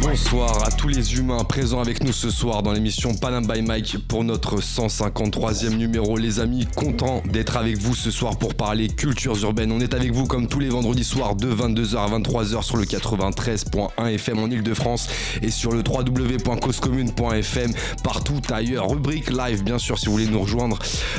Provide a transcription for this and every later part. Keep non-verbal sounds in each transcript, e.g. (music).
Bonsoir à tous les humains présents avec nous ce soir dans l'émission Panam by Mike pour notre 153e numéro. Les amis, content d'être avec vous ce soir pour parler cultures urbaines. On est avec vous comme tous les vendredis soirs de 22h à 23h sur le 93.1 FM en Ile-de-France et sur le www.causecommune.fm partout ailleurs. Rubrique live bien sûr si vous voulez nous rejoindre.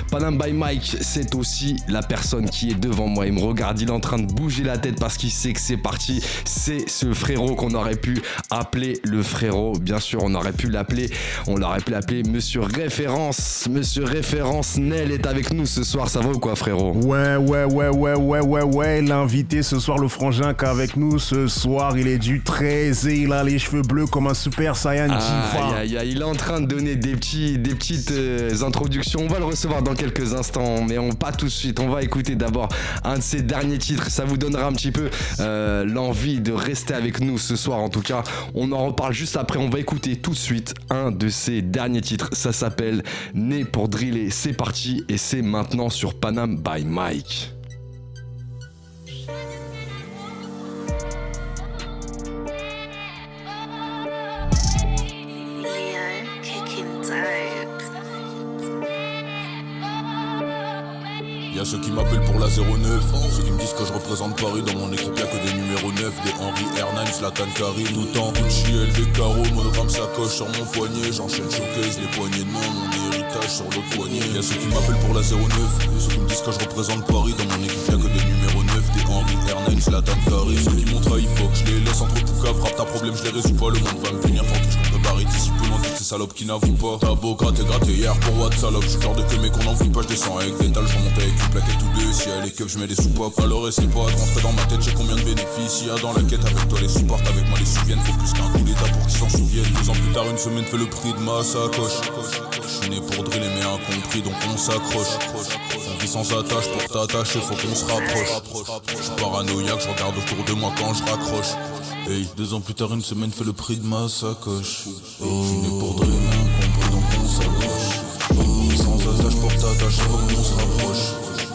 Panam by Mike, c'est aussi la personne qui est devant moi. Il me regarde, il est en train de bouger la tête parce qu'il sait que c'est parti. C'est ce frérot qu'on aurait pu appeler le frérot. Bien sûr, on aurait pu l'appeler, on l'aurait pu l'appeler Monsieur Référence. Monsieur Référence Nel est avec nous ce soir. Ça va ou quoi, frérot? Ouais, ouais, ouais, ouais, ouais, ouais, ouais. L'invité ce soir, le frangin qu'avec nous ce soir, il est du 13 et il a les cheveux bleus comme un super Saiyan ah, Il est en train de donner des, petits, des petites euh, introductions. On va le recevoir dans quelques instants, mais on pas tout de suite. On va écouter d'abord un de ses derniers titres. Ça vous donnera un petit peu euh, l'envie de rester avec nous ce soir. En tout cas, on en reparle juste après. On va écouter tout de suite un de ses derniers titres. Ça s'appelle Né pour driller. C'est parti et c'est maintenant sur Panam by Mike. Y'a ceux qui m'appellent pour la 09, ceux qui me disent que je représente Paris. Dans mon équipe, y'a que des numéros 9, des Henry Hernán, Zlatan Karim. Tout en Gucci, des carreaux, monogramme sacoche sur mon poignet. J'enchaîne showcase, les poignées de main, mon héritage sur le poignet. Y'a ceux qui m'appellent pour la 09, ceux qui me disent que je représente Paris. Dans mon équipe, y'a que des numéros 9, des Henry Hernán, Zlatan Karim. Ceux qui m'ont trahi, faut que je les laisse entre tout cas. Frappe ta problème, je les résous pas. Le monde va me venir tant que je barrer d'ici ces salopes qui n'avouent pas. T'as beau gratter, gratter hier pour what salope. J'suis genre de que mais qu'on en pas, je descends avec des dalles, je remonte avec une plaquette ou deux. Si elle est je mets des soupapes. Alors essaie pas de rentrer dans ma tête, j'ai combien de bénéfices? Y'a dans la quête avec toi les supports, avec moi les souviennent. Faut plus qu'un coup d'état pour qu'ils s'en souviennent. Deux ans plus tard, une semaine fait le prix de ma sacoche. J'suis né pour driller, mais incompris, donc on s'accroche. On vit sans attache, pour t'attacher, faut qu'on se rapproche. J'suis paranoïaque, regarde autour de moi quand je raccroche. Deux ans plus tard, une semaine fait le prix de ma sacoche. J'suis né pour driller, mais incompris, donc on s'accroche. Sans attache, pour t'attacher, faut qu'on se rapproche.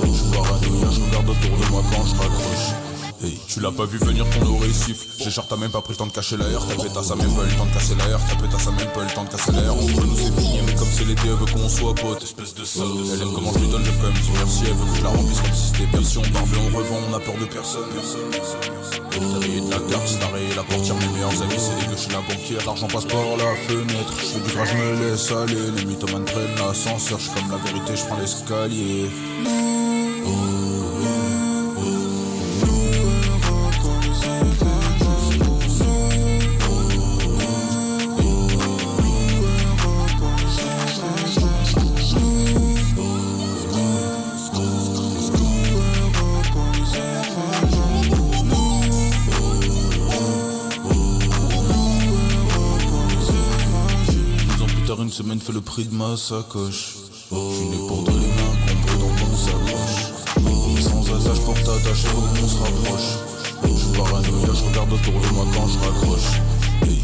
J'suis paranoïaque, je regarde autour de moi quand je raccroche. Hey, tu l'as pas vu venir ton siffle J'ai t'as même pas pris le temps de cacher l'air. Ta pétasse a même pas eu le temps de casser l'air. Ta pétasse a même pas eu le temps de casser l'air. Entre nous c'est fini mais comme c'est l'été elle veut qu'on soit potes. Espèce de sale Elle aime comment je lui donne même dit merci Elle veut que je la remplisse comme si c'était Persi on barbe on revend on a peur de personne. Personne, personne, personne. T'as de la carte, t'as rayé la portière Mes meilleurs amis c'est des que je suis la banquière. L'argent passe par la fenêtre. Je fais du gras, je me laisse aller. Les mythomanes prennent l'ascenseur. Je comme la vérité, je prends l'escalier le prix de ma sacoche. J'suis né pour de les mains compris donc on s'accroche. Sans attache pour t'attacher, faut qu'on se rapproche. J'suis paranoïa, je regarde autour de moi quand je raccroche. Hey.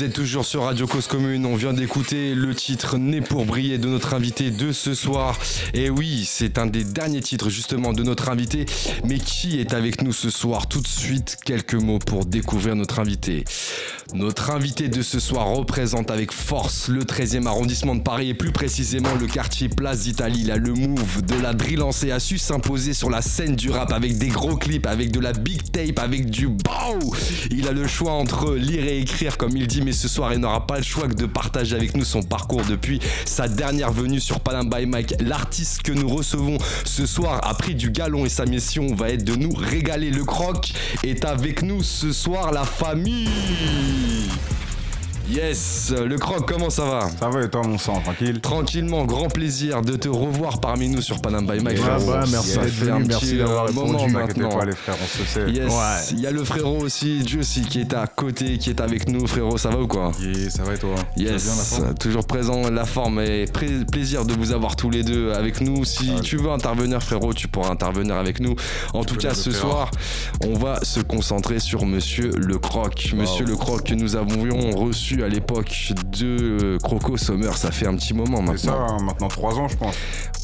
Vous êtes toujours sur Radio Cause Commune, on vient d'écouter le titre Né pour briller de notre invité de ce soir. Et oui, c'est un des derniers titres justement de notre invité. Mais qui est avec nous ce soir? Tout de suite, quelques mots pour découvrir notre invité. Notre invité de ce soir représente avec force le 13e arrondissement de Paris et plus précisément le quartier Place d'Italie. A le move de la drill lancée, a su s'imposer sur la scène du rap avec des gros clips, avec de la big tape, avec du bow. Il a le choix entre lire et écrire comme il dit, mais ce soir il n'aura pas le choix que de partager avec nous son parcours depuis sa dernière venue sur Panam by Mike. L'artiste que nous recevons ce soir a pris du galon et sa mission va être de nous régaler. Le croc est avec nous ce soir, la famille. Yes, le croc, comment ça va Ça va et toi, mon sang, tranquille Tranquillement, grand plaisir de te revoir parmi nous sur Panam by Mike. Bah, merci d'être venu, merci d'avoir euh, répondu. maintenant. pas, les frères, on se sait. Yes, Ouais. il y a le frérot aussi, Juicy, qui est à côté, qui est avec nous. Frérot, ça va ou quoi Yeah, ça va et toi bien, Yes, forme toujours présent, la forme et plaisir de vous avoir tous les deux avec nous. Si Ah, tu veux intervenir, frérot, tu pourras intervenir avec nous. En tout cas, ce soir, on va se concentrer sur Monsieur Le Croc. Monsieur Le Croc que nous avions reçu à l'époque de Croco Sommer. Ça fait un petit moment C'est ça, maintenant. hein, maintenant 3 ans, je pense.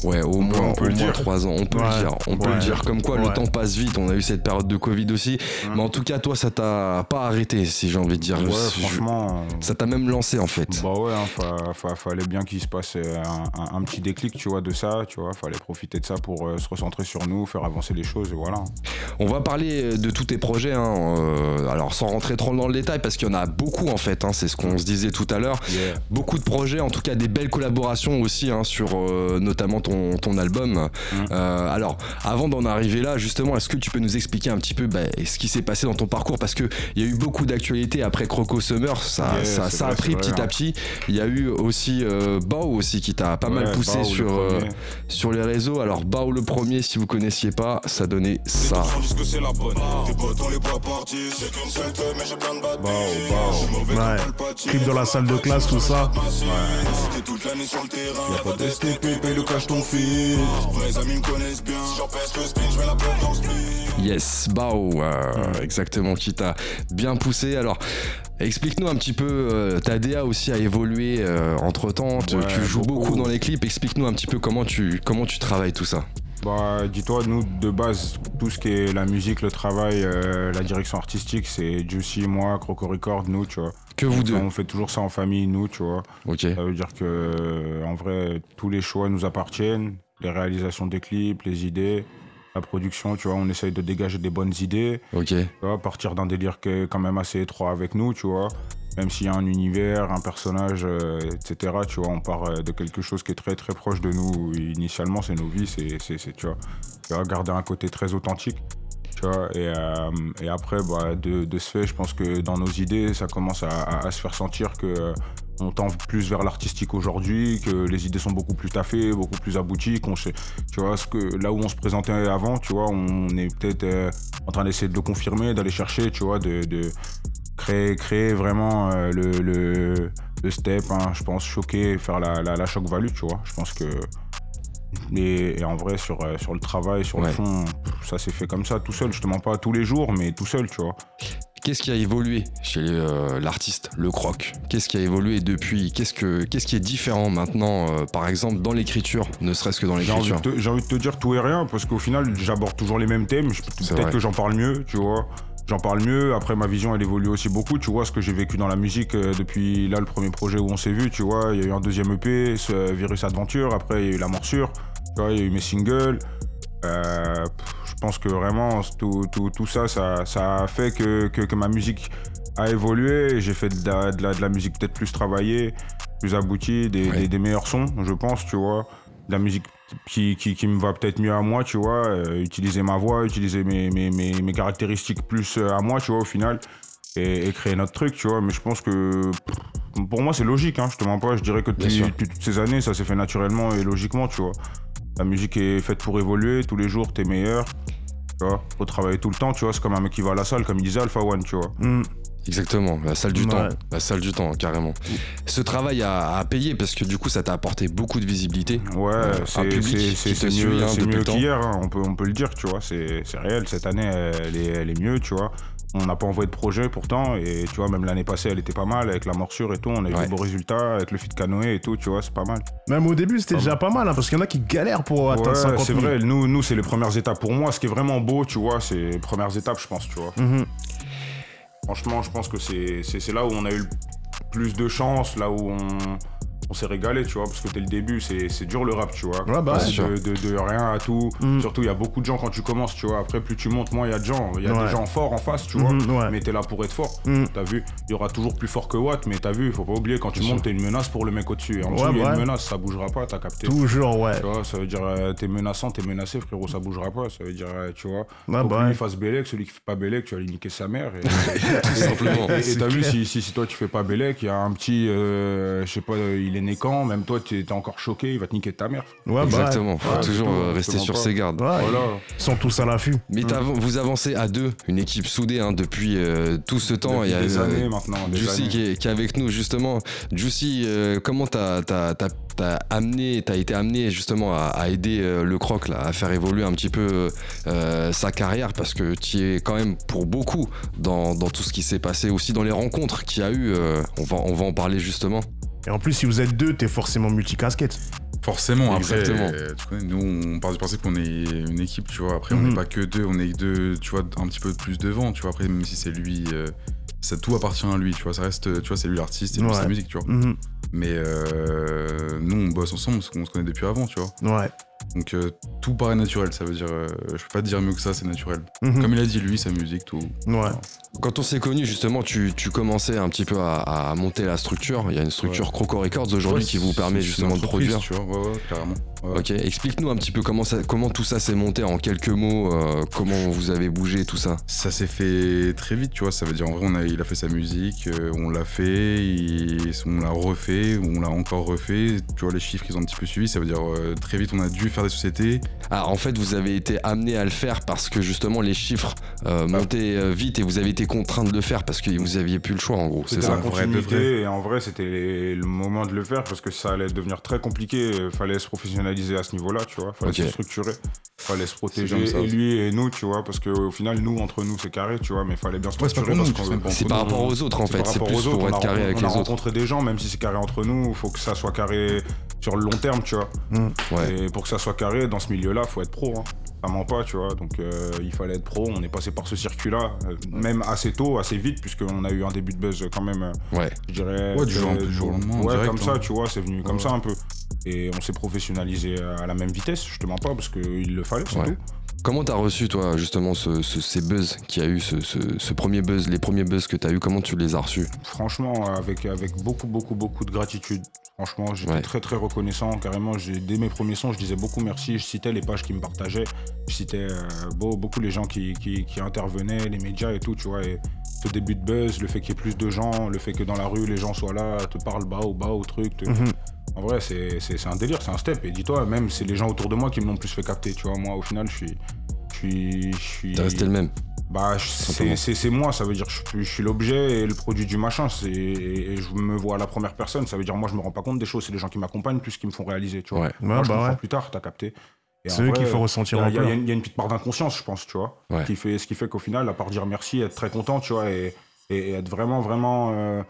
Ouais, au moins, on peut au le moins dire. trois ans. On peut Ouais, le dire. On peut ouais, le dire. Comme quoi, le temps passe vite. On a eu cette période de Covid aussi. Mais en tout cas, toi, ça t'a pas arrêté, si j'ai envie de dire. Ouais, Je- franchement. Ça t'a même lancé, en fait. Bah ouais, hein, fa- fa- fallait bien qu'il se passe euh, un, un- un petit déclic, tu vois, de ça, tu vois. Fallait profiter de ça pour euh, se recentrer sur nous, faire avancer les choses, et voilà. On va parler de tous tes projets, hein, euh, alors sans rentrer trop dans le détail, parce qu'il y en a beaucoup en fait, hein, c'est ce qu'on se disait tout à l'heure. Yeah. Beaucoup de projets, en tout cas des belles collaborations aussi hein, sur euh, notamment ton, ton album. Mm. Euh, alors, avant d'en arriver là, justement, est-ce que tu peux nous expliquer un petit peu bah, ce qui s'est passé dans ton parcours? Parce qu'il y a eu beaucoup d'actualités après Croco Summer, ça, Yeah, ça, a pris vrai, petit à hein. petit. Il y a eu aussi euh, Bao aussi qui t'a pas mal poussé Bao, le sur, euh, sur les réseaux. Alors, Bao le premier, si vous connaissiez pas, ça donnait ça. Ouais. Clip dans la salle de classe, tout ça. C'était toute l'année sur le terrain. Y'a pas d'STP, paye le cash ton fils. Vrais amis me connaissent bien. Si j'en pèse que spin, je mets la peur dans le split. Yes, Bao, euh, exactement, qui t'a bien poussé. Alors, explique-nous un petit peu, euh, ta DA aussi a évolué entre temps, tu Ouais, joues beaucoup. beaucoup. dans les clips, explique-nous un petit peu comment tu, comment tu travailles tout ça. Bah, dis-toi, nous, de base, tout ce qui est la musique, le travail, euh, la direction artistique, c'est Juicy, moi, Croco Record, nous, tu vois. Que vous deux. On fait toujours ça en famille, nous, tu vois. Ok, Ça veut dire que, en vrai, tous les choix nous appartiennent. Les réalisations des clips, les idées, la production, tu vois. On essaye de dégager des bonnes idées. ok, Tu vois, partir d'un délire qui est quand même assez étroit avec nous, tu vois. Même s'il y a un univers, un personnage, euh, etc., tu vois, on part euh, de quelque chose qui est très très proche de nous. Initialement, c'est nos vies, c'est, tu vois, garder un côté très authentique, tu vois. Et, euh, après, bah, de, ce fait, je pense que dans nos idées, ça commence à, se faire sentir que on tend plus vers l'artistique aujourd'hui, que les idées sont beaucoup plus taffées, beaucoup plus abouties, qu'on sait, tu vois, ce que là où on se présentait avant, tu vois, on est peut-être en train d'essayer de le confirmer, d'aller chercher, tu vois, de créer, créer vraiment euh, le, le, le step, hein, je pense, choquer, faire la, la, la choc value, tu vois. Je pense que. Et, et en vrai, sur, euh, sur le travail, sur Ouais. le fond, ça s'est fait comme ça, tout seul. Je te mens pas tous les jours, mais tout seul, tu vois. Qu'est-ce qui a évolué chez euh, l'artiste, le croc? Qu'est-ce qui a évolué depuis? Qu'est-ce que qu'est-ce qui est différent maintenant, euh, par exemple, dans l'écriture, ne serait-ce que dans l'écriture? j'ai envie de te dire tout et rien, parce qu'au final, j'aborde toujours les mêmes thèmes. Peut-être que j'en parle mieux, tu vois. J'en parle mieux. Après, ma vision, elle évolue aussi beaucoup. Tu vois, ce que j'ai vécu dans la musique euh, depuis là, le premier projet où on s'est vu, tu vois. Il y a eu un deuxième EP, ce Virus Adventure. Après, il y a eu La Morsure. Tu vois, il y a eu mes singles. Euh, pff, je pense que vraiment, tout, tout, tout ça, ça, ça a fait que, que, que ma musique a évolué. J'ai fait de la, de la, de la musique peut-être plus travaillée, plus aboutie, des, Ouais. des, des meilleurs sons, je pense, tu vois. De la musique qui, qui, qui me va peut-être mieux à moi, tu vois. euh, utiliser ma voix, utiliser mes, mes, mes, mes caractéristiques plus euh, à moi, tu vois, au final. Et, et créer notre truc, tu vois. Mais je pense que pour moi, c'est logique, hein, je te mens pas. Je dirais que depuis, depuis toutes ces années, ça s'est fait naturellement et logiquement, tu vois. La musique est faite pour évoluer, tous les jours, t'es meilleur. Tu vois, faut travailler tout le temps, tu vois. C'est comme un mec qui va à la salle, comme il disait Alpha One, tu vois. Hmm. Exactement, la salle du Ouais. temps, la salle du temps, carrément. Ce travail a, a payé parce que du coup, ça t'a apporté beaucoup de visibilité. Ouais, Euh, c'est mieux, hein, mieux qu'hier, hein, on, peut, on peut le dire, tu vois. C'est c'est réel, cette année, elle est, elle est mieux, tu vois. On n'a pas envoyé de projet pourtant, et tu vois, même l'année passée, elle était pas mal avec la morsure et tout. On a eu Ouais. de beaux résultats avec le fit canoë et tout, tu vois, c'est pas mal. Même au début, c'était déjà pas mal, hein, parce qu'il y en a qui galèrent pour atteindre Ouais, 50 c'est 000. vrai, nous, nous c'est les premières étapes. Pour moi, ce qui est vraiment beau, tu vois, c'est les premières étapes, je pense, tu vois. Mhm. Franchement, je pense que c'est là où on a eu le plus de chance, là où on, on s'est régalé, tu vois, parce que dès le début, c'est dur le rap, tu vois. Ouais, bah, de, de- de rien à tout. Mm. Surtout, il y a beaucoup de gens quand tu commences, tu vois. Après, plus tu montes, moins il y a de gens. Il y a Ouais. des gens forts en face, tu vois. ouais. Mais t'es là pour être fort. Mm. T'as vu? Il y aura toujours plus fort que Watt, mais t'as vu, faut pas oublier, quand tu montes, t'es une menace pour le mec au-dessus. En dessous, il y a une menace, ça bougera pas, t'as capté. Toujours, ouais. Tu vois, ça veut dire, euh, t'es menaçant, t'es menacé, frérot, ça bougera pas. Ça veut dire, euh, tu vois, faut bah que lui ouais. fasse Bélec, celui qui fait pas Bélec, tu vas lui niquer sa mère. Et, (laughs) t'as vu, si, toi tu fais pas Bélec, il y a un petit, euh, je sais pas, il est né quand, même toi t'es t'es encore choqué, il va te niquer ta mère. Ouais, bah ouais. Exactement. Faut Ouais, toujours tout, euh, rester sur pas. ses gardes. Ouais, Voilà. Ils sont tous à l'affût. Mais vous avancez à deux, une équipe soudée hein, depuis euh, tout ce temps. Depuis Il y a des euh, années maintenant. Des Juicy années. qui est, qui est avec nous justement. Juicy, euh, comment t'as t'as- t'as- t'as amené, t'as été amené justement à, à aider euh, le croc là, à faire évoluer un petit peu euh, sa carrière? Parce que tu es quand même pour beaucoup dans, dans tout ce qui s'est passé aussi dans les rencontres qu'il y a eu. euh, on va on va en parler justement. Et en plus, si vous êtes deux, t'es forcément multicasquette. Forcément, après, Exactement. euh, tu connais, nous, on part du principe qu'on est une équipe, tu vois. Après, on Mhm. n'est pas que deux, on est deux, tu vois, un petit peu plus devant, tu vois. Après, même si c'est lui, euh, ça tout appartient à lui, tu vois. Ça reste, tu vois, c'est lui l'artiste et lui Ouais. sa musique, tu vois. Mhm. Mais euh, nous, on bosse ensemble parce qu'on se connaît depuis avant, tu vois. Ouais. Donc, euh, tout paraît naturel, ça veut dire, euh, je peux pas te dire mieux que ça, c'est naturel. Mhm. Comme il a dit, lui, sa musique, tout. Ouais. Quand on s'est connus justement, tu, tu commençais un petit peu à, à monter la structure. Il y a une structure Croco Records aujourd'hui Ouais, qui vous permet justement de produire. Tu vois, ouais, ouais, carrément. Ouais. Ok, explique-nous un petit peu comment, ça, comment tout ça s'est monté en quelques mots, euh, comment vous avez bougé tout ça. Ça s'est fait très vite, tu vois. Ça veut dire, en vrai, on a, il a fait sa musique, euh, on l'a fait, il- on l'a refait, on l'a encore refait. Tu vois, les chiffres, ils ont un petit peu suivi. Ça veut dire, euh, très vite, on a dû faire des sociétés. Ah, en fait, vous avez été amené à le faire parce que justement les chiffres euh, montaient euh, vite et vous avez été contraint de le faire parce que vous aviez plus le choix en gros, c'est C'était ça la en vrai de continuité et en vrai c'était le moment de le faire parce que ça allait devenir très compliqué. Fallait se professionnaliser à ce niveau-là, tu vois. Fallait se structurer. Fallait se protéger ça et lui et nous, tu vois. Parce qu'au final, nous, entre nous, c'est carré, tu vois. Mais fallait bien se Ouais, c'est par rapport aux autres en fait, par c'est rapport plus aux autres, pour on être a, carré avec on les a autres. rencontré des gens, même si c'est carré entre nous, il faut que ça soit carré sur le long terme, tu vois. Ouais. Et pour que ça soit carré dans ce milieu-là, faut être pro. Hein. Ça ment pas, tu vois. Donc euh, il fallait être pro. On est passé par ce circuit-là, euh, même assez tôt, assez vite, puisqu'on a eu un début de buzz quand même, euh, Ouais. je dirais. Ouais, du jour- du jour au lendemain, Ouais, direct, comme ça, hein. tu vois, c'est venu comme ça un peu. Et on s'est professionnalisé à la même vitesse, je te mens pas, parce qu'il le fallait, c'est Ouais. tout. Comment t'as reçu toi justement ce, ce- ces buzz qu'il y a eu, ce, ce- ce premier buzz, les premiers buzz que t'as eu, comment tu les as reçus? Franchement, avec, avec beaucoup, beaucoup, beaucoup de gratitude. Franchement, j'étais Ouais. très, très reconnaissant. Carrément, j'ai- dès mes premiers sons, je disais beaucoup merci. Je citais les pages qui me partageaient. Je citais euh, beau- beaucoup les gens qui, qui, qui intervenaient, les médias et tout, tu vois. Et ce début de buzz, le fait qu'il y ait plus de gens, le fait que dans la rue, les gens soient là, te parlent bas ou bas au truc. te- Mhm. En vrai, c'est un délire, c'est un step. Et dis-toi, même c'est les gens autour de moi qui me l'ont plus fait capter, tu vois. Moi, au final, je suis. Je suis. Je suis T'es resté le même. bah, c'est- moi, ça veut dire je, suis- je suis l'objet et le produit du machin. c'est- Et, et je me vois à la première personne, ça veut dire moi je me rends pas compte des choses, c'est les gens qui m'accompagnent plus qui me font réaliser, tu vois. Ouais. Moi je bah ouais. plus tard, t'as capté. C'est eux faut il ressentir un il y a- peu. une- il y a une petite part d'inconscience, je pense, tu vois. Ouais. Qui fait, ce qui fait qu'au final, à part dire merci, être très content, tu vois, et, et être vraiment, vraiment euh,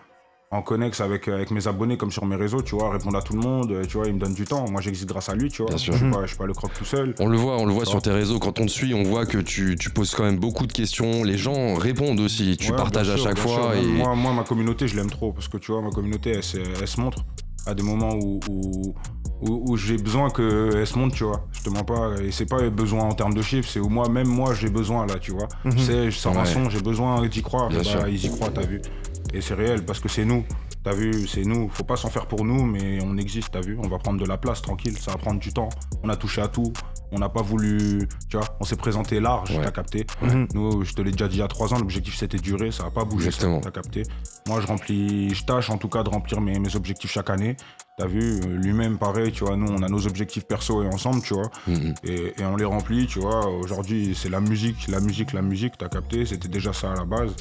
en connex avec, avec mes abonnés comme sur mes réseaux, tu vois, répondre à tout le monde, euh, tu vois, il me donne du temps. Moi j'existe grâce à lui, tu vois. Bien sûr. Je suis pas, je suis pas le croc tout seul. On le voit, on le voit sur tes réseaux. Quand on te suit, on voit que tu, tu poses quand même beaucoup de questions. Les gens répondent aussi. Tu Ouais, partages à chaque fois. Et... Moi, moi, ma communauté, je l'aime trop parce que tu vois, ma communauté, elle, se- elle se montre à des moments où, où, où- où j'ai besoin qu'elle se montre, tu vois. Je te mens pas. Et c'est pas besoin en termes de chiffres, c'est où moi, même moi, j'ai besoin là, tu vois. Mhm. Tu sais, je sors un son, j'ai besoin d'y croire. Bien Bah, sûr. Ils y croient, t'as vu. Et c'est réel parce que c'est nous. T'as vu, c'est nous. Faut pas s'en faire pour nous, mais on existe, t'as vu. On va prendre de la place, tranquille. Ça va prendre du temps. On a touché à tout. On n'a pas voulu, tu vois, on s'est présenté large, Ouais. t'as capté. Nous, je te l'ai déjà dit il y a trois ans, l'objectif c'était durer, ça n'a pas bougé, Exactement. t'as capté. Moi, je remplis, je tâche en tout cas de remplir mes, mes objectifs chaque année. T'as vu, euh, lui-même pareil, tu vois, nous on a nos objectifs perso et ensemble, tu vois, Mhm. et, et on les remplit, tu vois. Aujourd'hui, c'est la musique, la musique, la musique, t'as capté, c'était déjà ça à la base.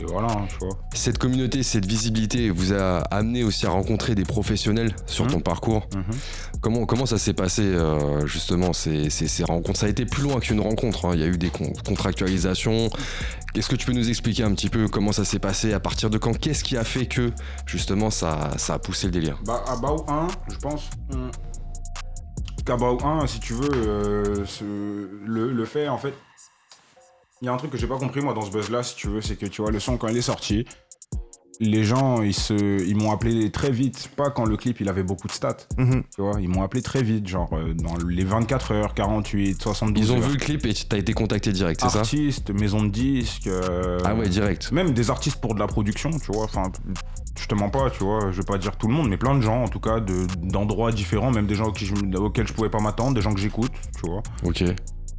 Et voilà, hein, tu vois. Cette communauté, cette visibilité vous a amené aussi à rencontrer des professionnels sur ton parcours. Mhm. Comment, comment ça s'est passé euh, justement ces, ces- ces rencontres? Ça a été plus loin qu'une rencontre. hein. Il y a eu des con- contractualisations. Est-ce que tu peux nous expliquer un petit peu comment ça s'est passé? À partir de quand Qu'est-ce qui a fait que justement ça, ça a poussé le délire? Bah, à Bao 1, je pense. Qu'à Bao 1, si tu veux, euh, ce- le, le fait, en fait. Il y a un truc que j'ai pas compris, moi, dans ce buzz-là, si tu veux, c'est que, tu vois, le son, quand il est sorti, les gens, ils se, ils m'ont appelé très vite, pas quand le clip il avait beaucoup de stats, Mhm. tu vois, ils m'ont appelé très vite, genre euh, dans les 24 heures, 48, 72 Ils ont heures. vu le clip et t'as été contacté direct, c'est ça Artistes, maisons de disques, euh, Ah ouais, direct. même des artistes pour de la production, tu vois, enfin, je te mens pas, tu vois, je vais pas dire tout le monde, mais plein de gens, en tout cas, de- d'endroits différents, même des gens qui je- auxquels je pouvais pas m'attendre, des gens que j'écoute, tu vois. Ok.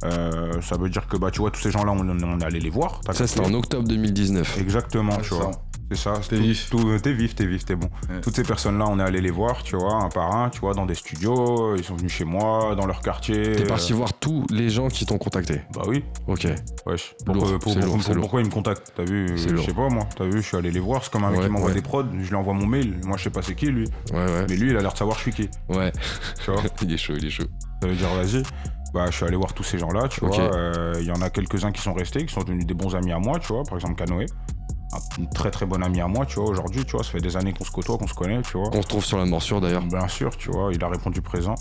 Euh, ça veut dire que, bah, tu vois, tous ces gens-là, on, on est allé les voir. Ça, c'était en octobre 2019. Exactement, Ouais, tu vois. C'est ça. T'es vif. tout- T'es vif, t'es vif, t'es bon. Ouais. Toutes ces personnes-là, on est allé les voir, tu vois, un par un, tu vois, dans des studios. Ils sont venus chez moi, dans leur quartier. T'es parti voir tous les gens qui t'ont contacté. Bah oui, Ok. wesh. Lourd, Pourquoi, pour- c'est pour- lourd, pour- lourd. pourquoi ils me contactent? T'as vu? C'est Je sais pas, moi. T'as vu, je suis allé les voir. C'est comme un mec Ouais, qui m'envoie ouais. des prods, je lui envoie mon mail. Moi, je sais pas c'est qui, lui. Ouais, ouais. Mais lui, il a l'air de savoir je suis qui. Ouais. Tu vois? (laughs) Il est chaud, il est chaud. Ça veut dire, vas-y. Bah, je suis allé voir tous ces gens-là, tu vois. Euh, Il y en a quelques-uns qui sont restés, qui sont devenus des bons amis à moi, tu vois. Par exemple, Canoë. Un une très très bon ami à moi, tu vois, aujourd'hui, tu vois, ça fait des années qu'on se côtoie, qu'on se connaît, tu vois. Qu'on se trouve sur la morsure d'ailleurs. Bien sûr, tu vois, il a répondu présent.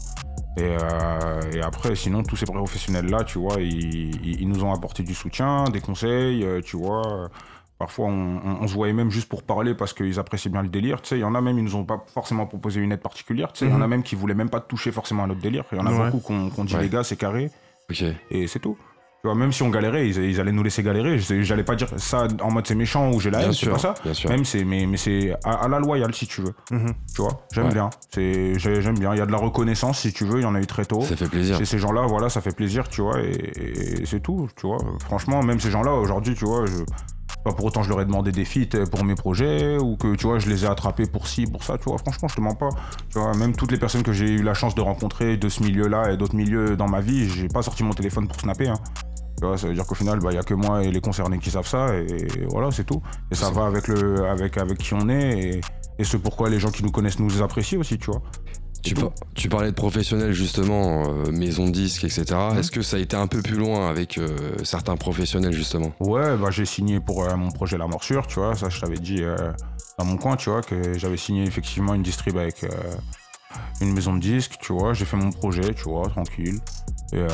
Et, euh, et après, sinon, tous ces professionnels-là, tu vois, ils, ils- ils nous ont apporté du soutien, des conseils, euh, tu vois. Parfois, on, on- on se voyait même juste pour parler parce qu'ils appréciaient bien le délire. Tu sais, il y en a même, ils nous ont pas forcément proposé une aide particulière. Tu sais, il y en a Mhm. même qui voulaient même pas toucher forcément à notre délire. Il y en a Ouais. beaucoup qu'on dit, Ouais. les gars, c'est carré, et c'est tout. Tu vois, même si on galérait, ils, ils allaient nous laisser galérer. J'allais pas dire ça en mode c'est méchant ou j'ai la haine, c'est pas ça. Même c'est, mais, mais c'est à, à la loyale si tu veux. Mhm. Tu vois, j'aime Ouais. bien. C'est, j'ai- j'aime bien. Il y a de la reconnaissance si tu veux. Il y en a eu très tôt. Ça fait plaisir. Chez ces gens-là, voilà, ça fait plaisir, tu vois, et, et c'est tout, tu vois. Franchement, même ces gens-là, aujourd'hui, tu vois, je, pas pour autant je leur ai demandé des feats pour mes projets, ou que, tu vois, je les ai attrapés pour ci, pour ça, tu vois. Franchement, je te mens pas. Tu vois, même toutes les personnes que j'ai eu la chance de rencontrer de ce milieu-là et d'autres milieux dans ma vie, j'ai pas sorti mon téléphone pour snapper, hein. Tu vois, ça veut dire qu'au final, il y a que moi et les concernés qui savent ça, et, voilà, c'est tout. Et ça va avec, le, avec, avec qui on est, et, et ce pourquoi les gens qui nous connaissent nous apprécient aussi, tu vois. Tu, par- tu parlais de professionnels justement, euh, maison de disques, etc. Mhm. Est-ce que ça a été un peu plus loin avec euh, certains professionnels justement? Ouais, bah, j'ai signé pour euh, mon projet La Morsure, tu vois. Ça, je t'avais dit dans mon coin, tu vois, que j'avais signé effectivement une distrib avec une maison de disques, tu vois. J'ai fait mon projet, tu vois, tranquille. Et euh,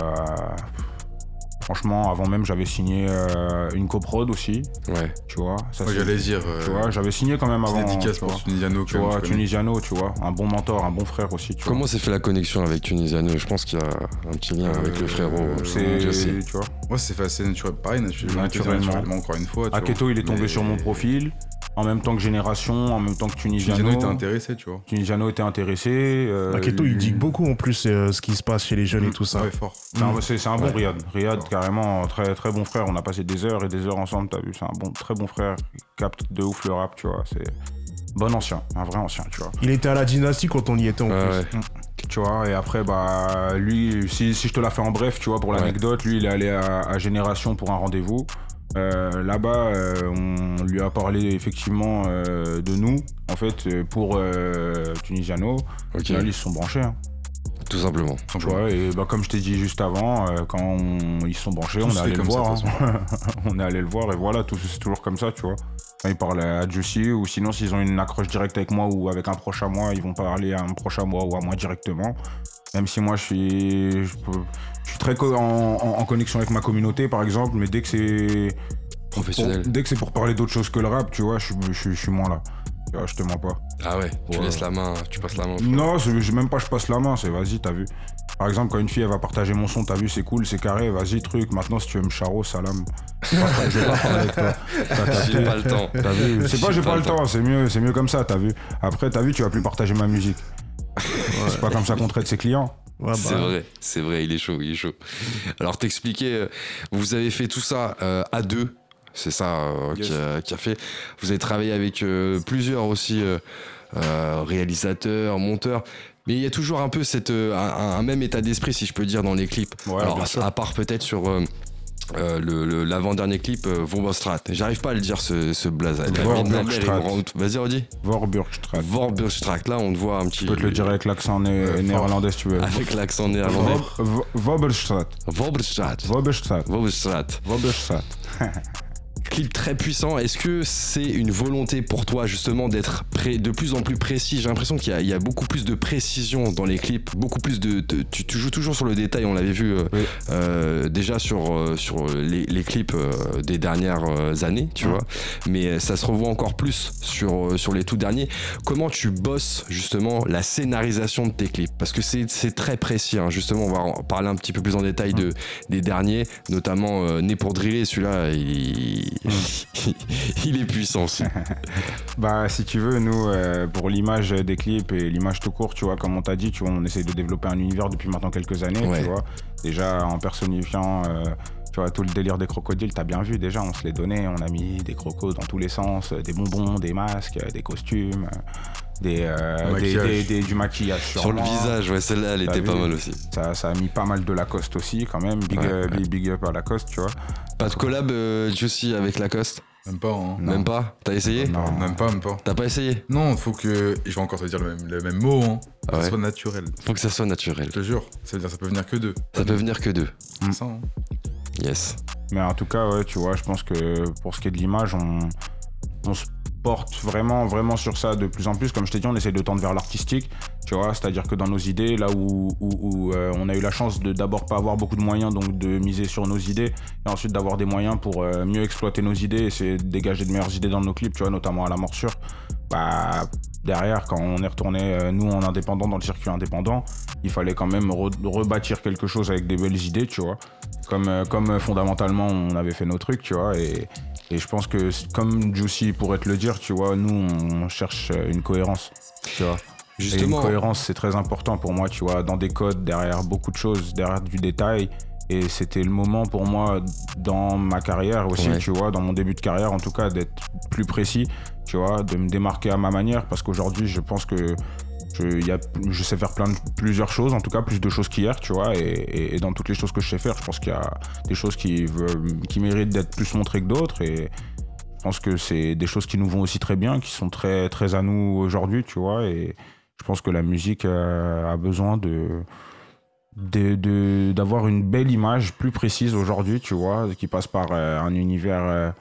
franchement, avant même, j'avais signé euh, une coprod aussi, Ouais. tu vois. Ça, Moi, c'est- j'allais dire. euh, Tu vois, j'avais signé quand même avant. dédicace tu vois. pour Tunisiano, Tu vois. Tunisiano, tu vois, un bon mentor, un bon frère aussi, tu. Comment s'est fait la connexion avec Tunisiano? Je pense qu'il y a un petit lien avec le Euh, frérot. euh, C'est, tu vois. Moi, c'est fait assez naturel. Pareil, naturellement. Naturellement. naturellement, encore une fois. Aketo, il est tombé Mais- sur mon profil, en même temps que Génération, en même temps que Tunisiano. Tunisiano était intéressé, tu vois. Tunisiano était intéressé. euh, Maketo, il lui- dit beaucoup en plus euh, ce qui se passe chez les jeunes et tout ça. Ouais, fort. C'est un, c'est- c'est un bon Ouais. Riyad. Riyad, carrément, très, très bon frère. On a passé des heures et des heures ensemble, t'as vu. C'est un bon, très bon frère. Il capte de ouf le rap, tu vois. C'est bon ancien, un vrai ancien, tu vois. Il était à la dynastie quand on y était en plus. ouais. Tu vois, et après, bah, lui, si, si je te la fais en bref, tu vois, pour l'anecdote, lui, il est allé à, à Génération pour un rendez-vous. Euh, Là-bas, euh, on lui a parlé effectivement euh, de nous, en fait, pour Tunisiano. Là, ils se sont branchés. hein. Tout simplement. Tu vois, et bah, comme je t'ai dit juste avant, euh, quand on- ils se sont branchés, Tout on est allé le ça, voir. hein. (laughs) on est allé le voir et voilà, tout c'est toujours comme ça, tu vois. Quand ils parlent à Juicy ou sinon s'ils ont une accroche directe avec moi ou avec un proche à moi, ils vont parler à un proche à moi ou à moi directement. Même si moi je suis, je, suis très en, en- en connexion avec ma communauté par exemple, mais dès que c'est pour- Professionnel. dès que c'est pour parler d'autre chose que le rap, tu vois, je, suis- je, moins là. Je te mens pas. Ah ouais, tu Ouais. laisses la main, tu passes la main. Non, même pas je passe la main, c'est vas-y, t'as vu. Par exemple, quand une fille elle va partager mon son, t'as vu, c'est cool, c'est carré, vas-y, truc. Maintenant, si tu veux me charo, salam. Je vais pas- parler avec toi. J'ai pas le temps. T'as vu C'est pas J'ai pas, le temps, c'est mieux, c'est mieux comme ça, t'as vu. Après, t'as vu, tu vas plus partager ma musique. C'est pas comme ça qu'on traite ses clients. Ouais, C'est bah, vrai, c'est vrai, il est chaud, il est chaud. Alors t'expliquais, euh, vous avez fait tout ça euh, à deux, c'est ça euh, Yes. qui, a, qui a fait. Vous avez travaillé avec euh, plusieurs aussi euh, euh, réalisateurs, monteurs. Mais il y a toujours un peu cette, euh, un, un même état d'esprit, si je peux dire, dans les clips. Ouais, Alors, à part peut-être sur euh, le- le- l'avant-dernier clip, euh, Vorbostrat. J'arrive pas à le dire, ce, ce blaze. Vas-y, redis. Vorburgstraat. Vorbostrat. Là, on te voit un petit. Je peux te le dire avec l'accent né- Euh, néerlandais si tu veux. (laughs) Avec l'accent néerlandais. Vo- Vo- Vorbelstraat. Vorbostrat. Vorbelstraat. (laughs) Clip très puissant. Est-ce que c'est une volonté pour toi justement d'être de plus en plus précis? J'ai l'impression qu'il y, a beaucoup plus de précision dans les clips, beaucoup plus de. tu, joues toujours sur le détail, on l'avait vu euh, euh, déjà sur, euh, sur les, clips des dernières années, tu vois, mais ça se revoit encore plus sur, sur les tout derniers. Comment tu bosses justement la scénarisation de tes clips? Parce que c'est très précis, hein. justement, on va en parler un petit peu plus en détail de, des derniers, notamment Né pour driller, celui-là, il, (laughs) il est puissant aussi. (laughs) bah, si tu veux, nous, euh, pour l'image des clips et l'image tout court, tu vois, comme on t'a dit, tu vois, on essaie de développer un univers depuis maintenant quelques années, tu vois. Déjà en personnifiant. Euh, tu vois, tout le délire des crocodiles, t'as bien vu déjà, on se les donnait, on a mis des crocos dans tous les sens, des bonbons, des masques, des costumes, des, euh, du maquillage. Sur le visage, ouais, celle-là, elle était pas mal aussi. Ça, ça, a mis pas mal de Lacoste aussi, quand même. Big, big, up à Lacoste, tu vois. Pas de collab, Juicy, avec Lacoste même pas, hein. Même pas T'as essayé Non, même pas, même pas. T'as pas essayé Non, faut que. Je vais encore te dire le même, le même mot, hein. Faut que ça soit naturel. Faut que ça soit naturel. Je te jure, ça veut dire ça peut venir que d'eux. Ça peut venir que d'eux. C'est ça, hein. Mais en tout cas, ouais, tu vois, je pense que pour ce qui est de l'image, on, se porte vraiment, vraiment sur ça de plus en plus. Comme je t'ai dit, on essaie de tendre vers l'artistique, tu vois, c'est-à-dire que dans nos idées, là où, où, euh, on a eu la chance de d'abord pas avoir beaucoup de moyens, donc de miser sur nos idées, et ensuite d'avoir des moyens pour euh, mieux exploiter nos idées et c'est dégager de meilleures idées dans nos clips, tu vois, notamment à la morsure. Bah, derrière, quand on est retourné, euh, nous, en indépendant, dans le circuit indépendant, il fallait quand même rebâtir quelque chose avec des belles idées, tu vois. Comme, comme fondamentalement, on avait fait nos trucs, tu vois, et, et je pense que, comme Juicy pourrait te le dire, tu vois, nous, on cherche une cohérence, tu vois. Justement. une cohérence, c'est très important pour moi, tu vois, dans des codes, derrière beaucoup de choses, derrière du détail. Et c'était le moment pour moi, dans ma carrière aussi, tu vois, dans mon début de carrière en tout cas, d'être plus précis, tu vois, de me démarquer à ma manière. Parce qu'aujourd'hui, je pense que je, je sais faire plein de, plusieurs choses, en tout cas plus de choses qu'hier, tu vois. Et, dans toutes les choses que je sais faire, je pense qu'il y a des choses qui, qui méritent d'être plus montrées que d'autres. Et je pense que c'est des choses qui nous vont aussi très bien, qui sont très, très à nous aujourd'hui, tu vois. Et je pense que la musique euh, a besoin de d'avoir une belle image plus précise aujourd'hui, tu vois, qui passe par euh, un univers euh,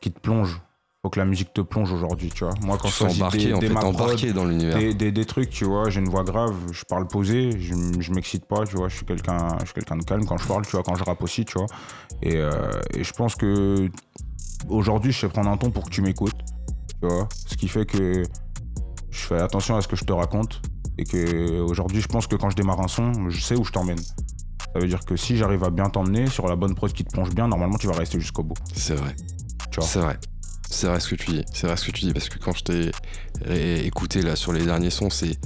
qui te plonge faut que la musique te plonge aujourd'hui, tu vois. Moi, quand je suis embarqué, des, embarqué dans l'univers. Des, des, trucs, tu vois, j'ai une voix grave, je parle posé, je, je m'excite pas, tu vois, je suis quelqu'un quelqu'un de calme quand je parle, tu vois, quand je rappe aussi, tu vois. Et, euh, et je pense que aujourd'hui, je sais prendre un ton pour que tu m'écoutes, tu vois. Ce qui fait que je fais attention à ce que je te raconte et que aujourd'hui, je pense que quand je démarre un son, je sais où je t'emmène. Ça veut dire que si j'arrive à bien t'emmener sur la bonne prod qui te plonge bien, normalement, tu vas rester jusqu'au bout. C'est vrai. C'est vrai. C'est vrai ce que tu dis. C'est vrai ce que tu dis parce que quand je t'ai écouté là sur les derniers sons, c'est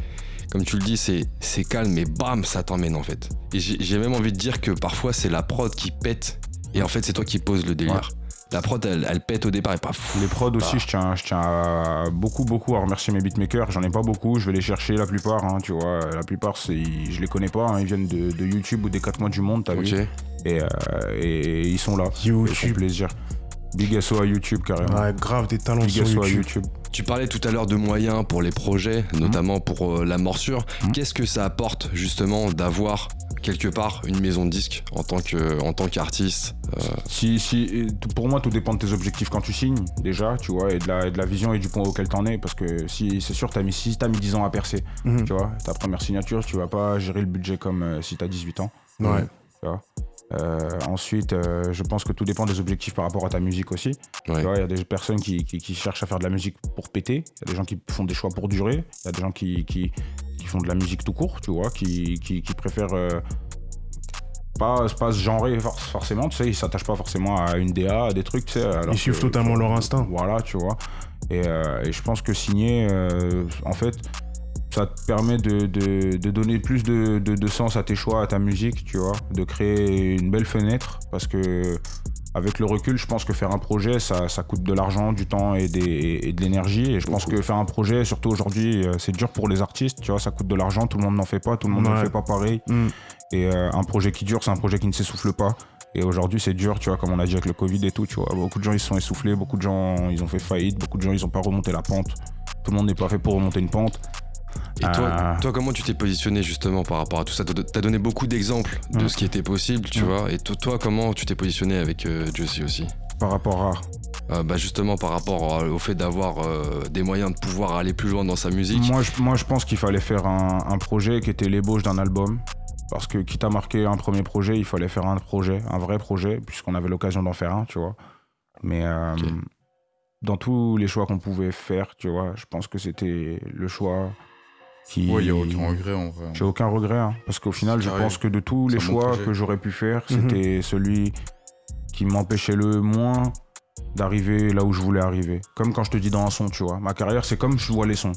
comme tu le dis, c'est calme mais bam, ça t'emmène en fait. Et j'ai même envie de dire que parfois c'est la prod qui pète et en fait c'est toi qui poses le délire. La prod, elle, pète au départ et pas fou. Les prods aussi, je tiens, je tiens beaucoup, beaucoup à remercier mes beatmakers. J'en ai pas beaucoup, je vais les chercher la plupart. Hein, tu vois, la plupart, je les connais pas. Hein. ils viennent de, YouTube ou des quatre mois du monde, t'as vu et, euh, et, ils sont là. YouTube. plaisir. Big SO à YouTube carrément. Ouais, grave des talents sur YouTube. Tu parlais tout à l'heure de moyens pour les projets, mhm. notamment pour euh, la morsure. Mhm. Qu'est-ce que ça apporte justement d'avoir quelque part une maison de disque en tant que en tant qu'artiste euh? Si si pour moi tout dépend de tes objectifs quand tu signes déjà, tu vois, et de la, de la vision et du point auquel t'en es parce que si c'est sûr as mis si t'as mis 10 ans à percer, mhm. tu vois, ta première signature, tu vas pas gérer le budget comme euh, si t'as 18 ans. Ouais. Tu vois ensuite, euh, je pense que tout dépend des objectifs par rapport à ta musique aussi. Il y a des personnes qui, cherchent à faire de la musique pour péter. Il y a des gens qui font des choix pour durer. Il y a des gens qui, font de la musique tout court, tu vois, qui, préfèrent euh, pas, pas se genrer forcément, tu sais, ils s'attachent pas forcément à une DA, à des trucs, tu sais. Ils suivent totalement leur instinct. Voilà, tu vois. Et, et je pense que signer, en fait, ça te permet de, donner plus de, sens à tes choix, à ta musique, tu vois, de créer une belle fenêtre parce que avec le recul, je pense que faire un projet, ça, coûte de l'argent, du temps et, de l'énergie. Et je pense que faire un projet, surtout aujourd'hui, euh, c'est dur pour les artistes, tu vois, ça coûte de l'argent, tout le monde n'en fait pas, tout le monde ne fait pas pareil. Mm. Et euh, un projet qui dure, c'est un projet qui ne s'essouffle pas. Et aujourd'hui, c'est dur, tu vois, comme on a dit avec le Covid et tout, tu vois. Beaucoup de gens, ils se sont essoufflés, beaucoup de gens, ils ont fait faillite, beaucoup de gens, ils n'ont pas remonté la pente. Tout le monde n'est pas fait pour remonter une pente. Et toi, ah. toi, comment tu t'es positionné justement par rapport à tout ça? T'as donné beaucoup d'exemples de ce qui était possible, tu vois? Et toi, comment tu t'es positionné avec euh, Josie aussi? Par rapport à? Euh, bah justement par rapport au fait d'avoir euh, des moyens de pouvoir aller plus loin dans sa musique. Moi, je, moi, je pense qu'il fallait faire un, un projet qui était l'ébauche d'un album. Parce que quitte à marquer un premier projet, il fallait faire un projet, un vrai projet, puisqu'on avait l'occasion d'en faire un, tu vois. Mais euh, dans tous les choix qu'on pouvait faire, tu vois, je pense que c'était le choix qui. Ouais, il n'y a aucun regret en vrai. J'ai aucun regret, hein, parce qu'au final, je pense que de tous les choix que j'aurais pu faire, Mhm. c'était celui qui m'empêchait le moins d'arriver là où je voulais arriver. Comme quand je te dis dans un son, tu vois. Ma carrière, c'est comme je vois les sons.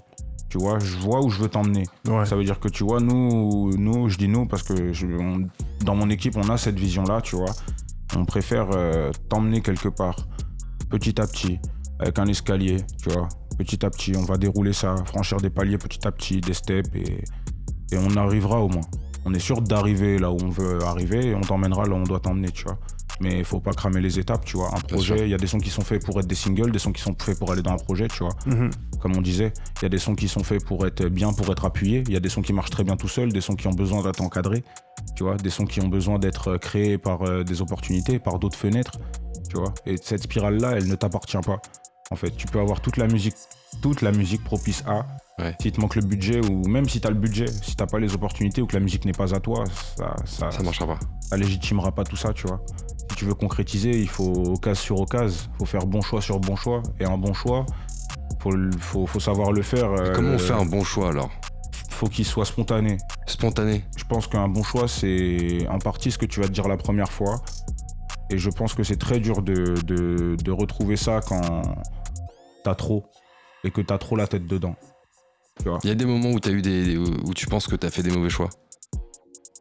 Tu vois, je vois où je veux t'emmener. Ouais. Ça veut dire que tu vois, nous, nous je dis nous parce que je- on- dans mon équipe, on a cette vision-là, tu vois. On préfère euh, t'emmener quelque part, petit à petit, avec un escalier, tu vois. Petit à petit, on va dérouler ça, franchir des paliers petit à petit, des steps, et, et on arrivera au moins. On est sûr d'arriver là où on veut arriver et on t'emmènera là où on doit t'emmener, tu vois. Mais il faut pas cramer les étapes, tu vois. Un projet, il y a des sons qui sont faits pour être des singles, des sons qui sont faits pour aller dans un projet, tu vois Mhm. comme on disait. Il y a des sons qui sont faits pour être bien, pour être appuyés. Il y a des sons qui marchent très bien tout seuls, des sons qui ont besoin d'être encadrés. Tu vois, des sons qui ont besoin d'être euh, créés par euh, des opportunités, par d'autres fenêtres. Tu vois, et cette spirale-là, elle ne t'appartient pas. En fait, tu peux avoir toute la musique, toute la musique propice à. Ouais. Si te manque le budget ou même si tu as le budget, si t'as pas les opportunités ou que la musique n'est pas à toi, ça, ça, Ça marchera pas. ça légitimera pas tout ça, tu vois. Si tu veux concrétiser, il faut occasion sur occasion, faut faire bon choix sur bon choix. Et un bon choix, faut, faut, faut savoir le faire. euh, Comment on fait un bon choix alors? Faut qu'il soit spontané. Spontané. Je pense qu'un bon choix, c'est en partie ce que tu vas te dire la première fois. Et je pense que c'est très dur de, de, de retrouver ça quand t'as trop. Et que t'as trop la tête dedans. Il y a des moments où, as eu des, où tu penses que tu as fait des mauvais choix.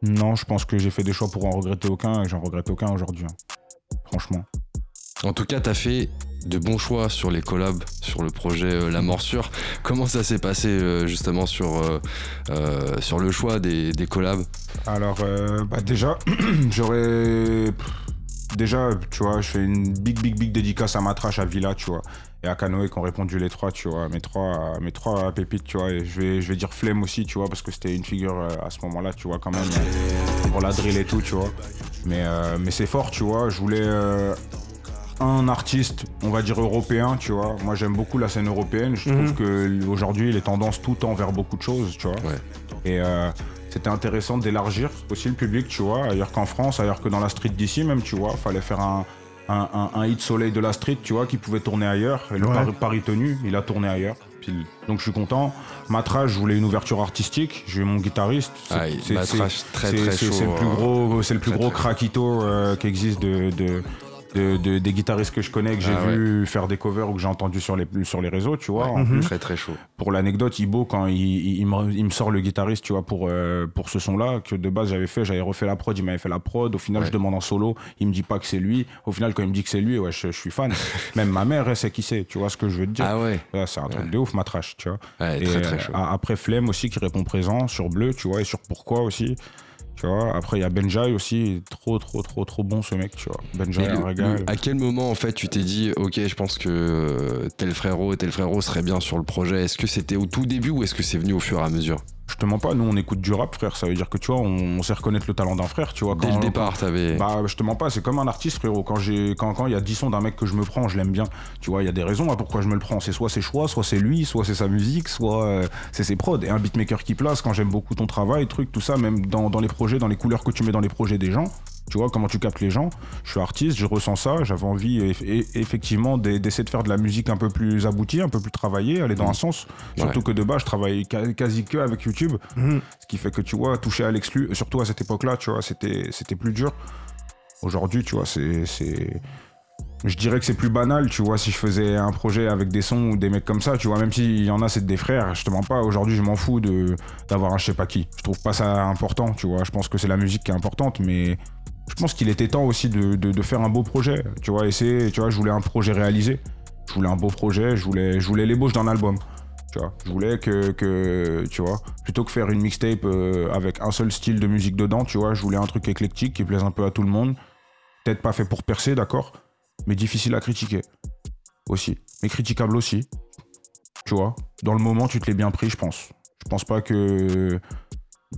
Non, je pense que j'ai fait des choix pour en regretter aucun et j'en regrette aucun aujourd'hui. hein. Franchement. En tout cas, tu as fait de bons choix sur les collabs, sur le projet euh, La Morsure. (laughs) Comment ça s'est passé euh, justement sur, euh, sur le choix des, des collabs? Alors, bah déjà, (clears throat) j'aurais. Déjà, tu vois, je fais une big, big, big dédicace à Matrache, à Villa, tu vois, et à Canoë qui ont répondu les trois, tu vois, mes trois, mes trois pépites, tu vois, et je vais, je vais dire Flemme aussi, tu vois, parce que c'était une figure euh, à ce moment-là, tu vois, quand même, euh, pour la drill et tout, tu vois. Mais, euh, mais c'est fort, tu vois, je voulais. euh, un artiste, on va dire européen, tu vois. Moi, j'aime beaucoup la scène européenne. Je trouve que aujourd'hui, les tendances tout tend vers beaucoup de choses, tu vois. Ouais. Et euh, c'était intéressant d'élargir aussi le public, tu vois, ailleurs qu'en France, ailleurs que dans la street d'ici même, tu vois. Fallait faire un, un, un- un hit soleil de la street, tu vois, qui pouvait tourner ailleurs. Et le Ouais. pari, pari tenu, il a tourné ailleurs. Pile. Donc je suis content. Matra, je voulais une ouverture artistique. J'ai eu mon guitariste. C'est- Ah, le plus hein. gros, c'est le plus Très, gros craquito euh, qui existe de, de, de- de- des guitaristes que je connais, que j'ai Ah vu faire des covers ou que j'ai entendu sur les, sur les réseaux, tu vois. En plus, Très très chaud. pour l'anecdote, Ibo, quand il, il- il me, il me sort le guitariste, tu vois, pour, euh, pour ce son-là, que de base j'avais fait, j'avais refait la prod, il m'avait fait la prod. Au final, Ouais. je demande en solo, il me dit pas que c'est lui. Au final, quand il me dit que c'est lui, ouais, je, je suis fan. (laughs) Même ma mère, elle sait qui c'est, tu vois ce que je veux te dire. Ah ouais, c'est un truc de ouf, ma trash, tu vois. Et, très très euh, chaud. a- après Flemme aussi qui répond présent sur Bleu, tu vois, et sur Pourquoi aussi. Tu vois, après il y a Benjai aussi, trop trop trop trop bon ce mec, tu vois. Benjai, un régal. à quel moment en fait tu t'es dit ok je pense que tel frérot tel frérot serait bien sur le projet? Est-ce que c'était au tout début ou est-ce que c'est venu au fur et à mesure? Je te mens pas, nous on écoute du rap, frère. Ça veut dire que tu vois, on, on sait reconnaître le talent d'un frère, tu vois. Dès quand- le départ t'avais... Bah, je te mens pas, c'est comme un artiste, frérot. Quand j'ai, quand, quand il y a 10 sons d'un mec que je me prends, je l'aime bien. Tu vois, il y a des raisons à pourquoi je me le prends. C'est soit ses choix, soit c'est lui, soit c'est sa musique, soit euh, c'est ses prods. Et un beatmaker qui place, quand j'aime beaucoup ton travail, truc, tout ça, même dans, dans les projets, dans les couleurs que tu mets dans les projets des gens. Tu vois, comment tu captes les gens. Je suis artiste, je ressens ça. J'avais envie, eff- effectivement, d'e- d'essayer de faire de la musique un peu plus aboutie, un peu plus travaillée, aller dans un sens. Surtout Ouais. que de base, je travaille quasi que avec YouTube. Mhm. Ce qui fait que, tu vois, toucher à l'exclu, surtout à cette époque-là, tu vois, c'était c'était plus dur. Aujourd'hui, tu vois, c'est. c'est- Je dirais que c'est plus banal, tu vois, si je faisais un projet avec des sons ou des mecs comme ça, tu vois, même s'il y en a, c'est des frères, je te mens pas, aujourd'hui, je m'en fous de d'avoir un je sais pas qui. Je trouve pas ça important, tu vois, je pense que c'est la musique qui est importante, mais je pense qu'il était temps aussi de, de- faire un beau projet, tu vois, c'est, tu vois, je voulais un projet réalisé, je voulais un beau projet, je voulais, je voulais l'ébauche d'un album. Tu vois, je voulais que, que, tu vois, plutôt que faire une mixtape euh, avec un seul style de musique dedans, tu vois, je voulais un truc éclectique qui plaise un peu à tout le monde. Peut-être pas fait pour percer, d'accord, mais difficile à critiquer aussi. Mais critiquable aussi. Tu vois, dans le moment, tu te l'es bien pris, je pense. Je pense pas que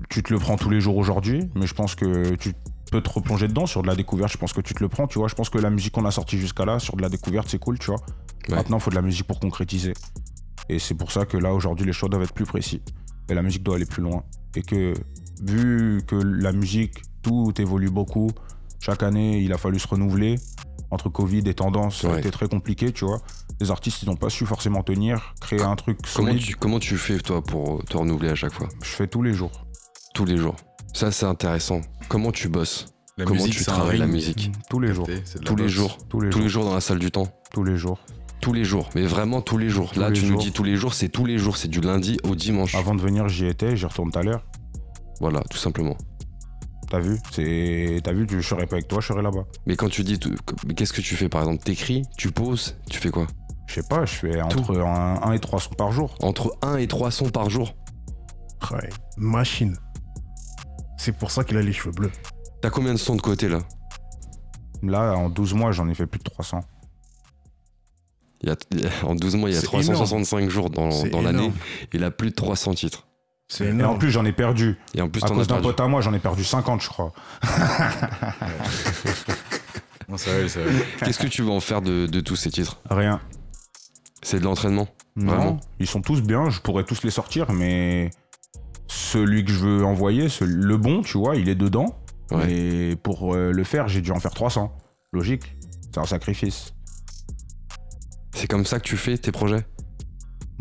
tu te le prends tous les jours aujourd'hui, mais je pense que tu peux te replonger dedans sur de la découverte. Je pense que tu te le prends, tu vois. Je pense que la musique qu'on a sortie jusqu'à là, sur de la découverte, c'est cool, tu vois. Ouais. Maintenant, il faut de la musique pour concrétiser. Et c'est pour ça que là, aujourd'hui, les choix doivent être plus précis. Et la musique doit aller plus loin. Et que, vu que la musique, tout évolue beaucoup, chaque année, il a fallu se renouveler. Entre Covid et tendance, ça a Ouais. été très compliqué, tu vois. Les artistes, ils n'ont pas su forcément tenir, créer un truc Comment solide. tu, comment tu fais, toi, pour te renouveler à chaque fois? Je fais tous les jours. Tous les jours. Ça, c'est intéressant. Comment tu bosses La Comment musique, tu travailles la musique Tous les jours. Tous les jours. Tous les Tous jours. les jours dans la salle du temps Tous les jours. Tous les jours. Mais vraiment tous les jours. Tous Là, les tu nous dis tous les jours, c'est tous les jours. C'est du lundi au dimanche. Avant de venir, j'y étais, j'y retourne tout à l'heure. Voilà, tout simplement. T'as vu? C'est, t'as vu, je serais pas avec toi, je serais là-bas. Mais quand tu dis, tout- qu'est-ce que tu fais? Par exemple T'écris, tu poses, tu fais quoi? Je sais pas, je fais entre 1 et 3 sons par jour. Entre 1 et 3 sons par jour. Ouais, machine. C'est pour ça qu'il a les cheveux bleus. T'as combien de sons de côté là Là, en 12 mois, j'en ai fait plus de 300. Il y a, il y a- En 12 mois, il y a C'est 365 jours dans, dans l'année. Il a plus de 300 titres. C'est Et en plus, j'en ai perdu. Et en plus, À t'en as cause d'un perdu. pote à moi, j'en ai perdu 50, je crois. (laughs) Non, c'est vrai, c'est vrai. Qu'est-ce que tu vas en faire de, de tous ces titres? Rien. C'est de l'entraînement? Non, Vraiment? ils sont tous bien, je pourrais tous les sortir, mais celui que je veux envoyer, le bon, tu vois, il est dedans. Ouais. Et pour euh, le faire, j'ai dû en faire 300. Logique. C'est un sacrifice. C'est comme ça que tu fais tes projets?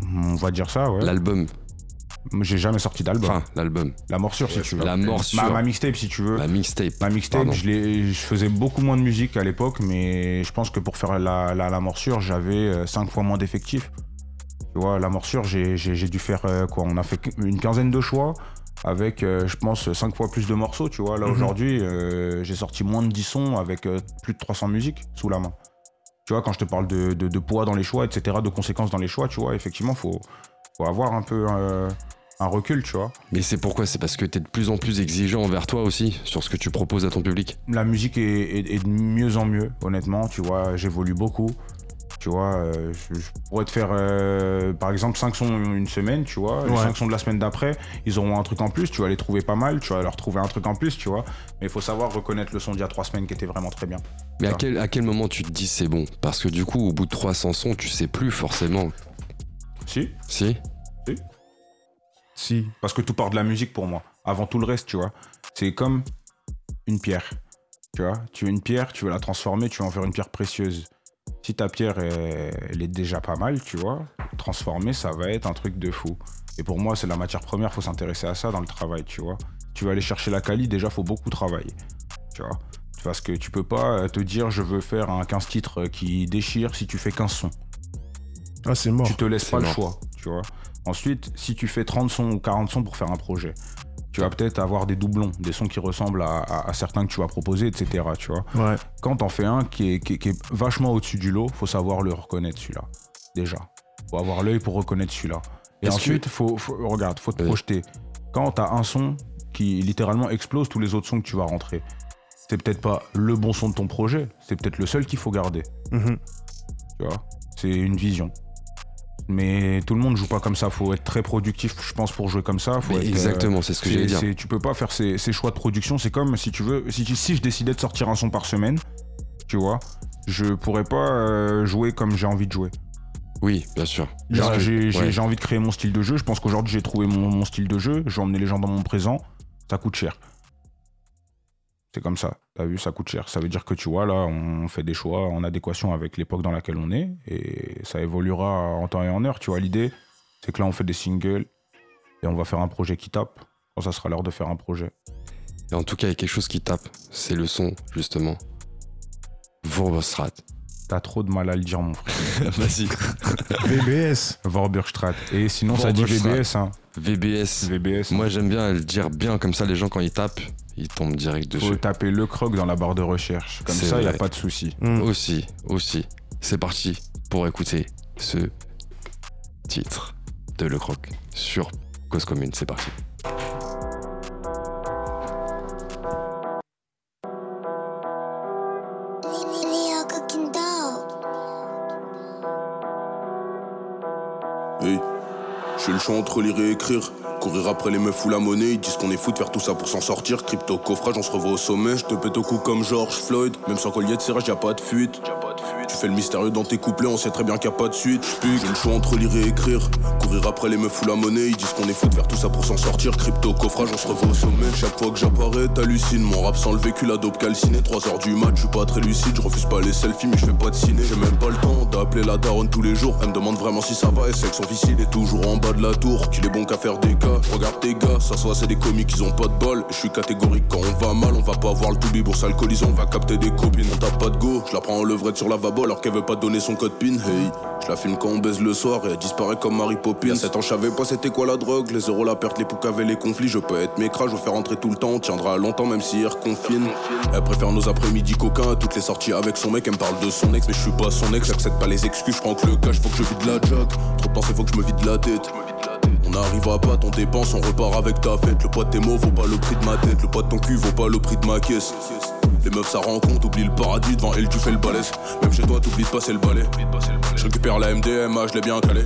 On va dire ça, ouais. L'album. J'ai jamais sorti d'album. Enfin, l'album. la morsure, si tu veux. La morsure. Ma, ma mixtape, si tu veux. La mixtape. Ma mixtape, je, faisais beaucoup moins de musique à l'époque, mais je pense que pour faire la, la, la morsure, j'avais 5 fois moins d'effectifs. Tu vois, la morsure, j'ai dû faire euh, quoi On a fait une quinzaine de choix avec, euh, je pense, 5 fois plus de morceaux. Tu vois, là Mhm. aujourd'hui, euh, j'ai sorti moins de 10 sons avec euh, plus de 300 musiques sous la main. Tu vois, quand je te parle de, de- de poids dans les choix, etc., de conséquences dans les choix, tu vois, effectivement, faut, faut avoir un peu un recul, tu vois. Mais c'est pourquoi? C'est parce que t'es de plus en plus exigeant envers toi aussi sur ce que tu proposes à ton public? la musique est, est- est de mieux en mieux, honnêtement. Tu vois, j'évolue beaucoup. Tu vois, euh, je, je pourrais te faire, euh, par exemple, 5 sons une semaine, tu vois. Les Ouais. 5 sons de la semaine d'après, ils auront un truc en plus. Tu vas les trouver pas mal. Tu vas leur trouver un truc en plus, tu vois. Mais il faut savoir reconnaître le son d'il y a 3 semaines qui était vraiment très bien. Mais à quel, à quel moment tu te dis c'est bon? Parce que du coup, au bout de 300 sons, tu sais plus forcément. Si Si Si. Parce que tout part de la musique pour moi. Avant tout le reste, tu vois. C'est comme une pierre. Tu vois, tu veux une pierre, tu veux la transformer, tu veux en faire une pierre précieuse. Si ta pierre, elle, elle est déjà pas mal, tu vois, transformer, ça va être un truc de fou. Et pour moi, c'est la matière première, faut s'intéresser à ça dans le travail, tu vois. Tu vas aller chercher la quali, déjà, faut beaucoup travailler, tu vois. Parce que tu peux pas euh, te dire, je veux faire un 15 titres qui déchire si tu fais 15 sons. Ah, c'est mort. Tu te laisses pas le choix, tu vois. Ensuite, si tu fais 30 sons ou 40 sons pour faire un projet, tu vas peut-être avoir des doublons, des sons qui ressemblent à, à- à certains que tu vas proposer, etc. Tu vois. Ouais. Quand t'en fais un qui est, qui est- qui est vachement au-dessus du lot, faut savoir le reconnaître celui-là. Déjà. Faut avoir l'œil pour reconnaître celui-là. Et ensuite, faut, faut- regarde, faut te Oui. projeter. Quand t'as un son qui littéralement explose tous les autres sons que tu vas rentrer, c'est peut-être pas le bon son de ton projet, c'est peut-être le seul qu'il faut garder. Mhm. Tu vois, c'est une vision. Mais tout le monde joue pas comme ça. Faut être très productif, je pense, pour jouer comme ça. Faut euh, Exactement, c'est ce que j'allais dire. Tu peux pas faire ces, ces choix de production. C'est comme si tu veux, si, tu- si je décidais de sortir un son par semaine, tu vois, je pourrais pas euh, jouer comme j'ai envie de jouer. Oui, bien sûr. J'ai ouais. envie de créer mon style de jeu. Je pense qu'aujourd'hui j'ai trouvé mon, mon style de jeu. Je vais emmener les gens dans mon présent. Ça coûte cher. C'est comme ça. T'as vu, ça coûte cher. Ça veut dire que tu vois, là, on fait des choix en adéquation avec l'époque dans laquelle on est. Et ça évoluera en temps et en heure. Tu vois, l'idée, c'est que là, on fait des singles. Et on va faire un projet qui tape. Quand ça sera l'heure de faire un projet. Et en tout cas, il y a quelque chose qui tape. C'est le son, justement. Vorberstrat. T'as trop de mal à le dire, mon frère. (laughs) Vas-y. (laughs) VBS. Vorburgstraat. Et sinon, ça dit. VBS. Hein. VBS. VBS. Moi, j'aime bien le dire bien, comme ça, les gens, quand ils tapent, ils tombent direct faut dessus. taper le croc dans la barre de recherche. Comme ça, il n'y a pas de souci. Mm. Aussi, aussi. C'est parti pour écouter ce titre de Le Croc sur Cause Commune. C'est parti. Hey, j'ai le choix entre lire et écrire. Courir après les meufs ou la monnaie, ils disent qu'on est fou de faire tout ça pour s'en sortir. Crypto coffrage, on se revoit au sommet. Je te pète au cou comme George Floyd. Même sans collier de serrage, y a pas de fuite. Fais le mystérieux dans tes couplets, on sait très bien qu'il y a pas de suite. Puis j'ai le choix entre lire et écrire. Courir après les meufs ou la monnaie, ils disent qu'on est fou de faire tout ça pour s'en sortir. Crypto coffrage, on se revoit au sommet. Chaque fois que j'apparais, t'hallucines. Mon rap sans le vécu, la dope calcinée. 3 heures du match, je suis pas très lucide. Je refuse pas les selfies, mais je fais pas de ciné. J'ai même pas le temps d'appeler la daronne tous les jours. Elle me demande vraiment si ça va et c'est que son il est toujours en bas de la tour. Qu'il est bon qu'à faire des cas. Regarde tes gars, ça soit c'est des comiques, ils ont pas de bol. Je suis catégorique quand on va mal, on va pas voir le toubi pour s'alcooliser, on va capter des copines. On tape pas de go, je la prends en levrette sur la vabo alors qu'elle veut pas donner son code PIN. Hey, je la filme quand on baise le soir et elle disparaît comme Marie Poppins. 7 ans, je savais pas c'était quoi la drogue. Les euros, la perte, les poucaves et les conflits. Je peux être mécra, je veux faire rentrer tout le temps. Tiendra longtemps même si elle confine. Elle préfère nos après-midi coquins à toutes les sorties avec son mec. Elle me parle de son ex, mais je suis pas son ex. J'accepte pas les excuses, je prends que le cash, faut que je vide la jack. Trop de pensées, faut que je me vide la tête. On arrivera pas, ton dépense, on repart avec ta fête. Le poids de tes mots vaut pas le prix de ma tête. Le poids de ton cul vaut pas le prix de ma caisse. Les meufs, ça rend compte, oublie le paradis devant elle, tu fais le balèze. Même chez toi, t'oublies de passer le balai. Je récupère la MDMA, je l'ai bien calé.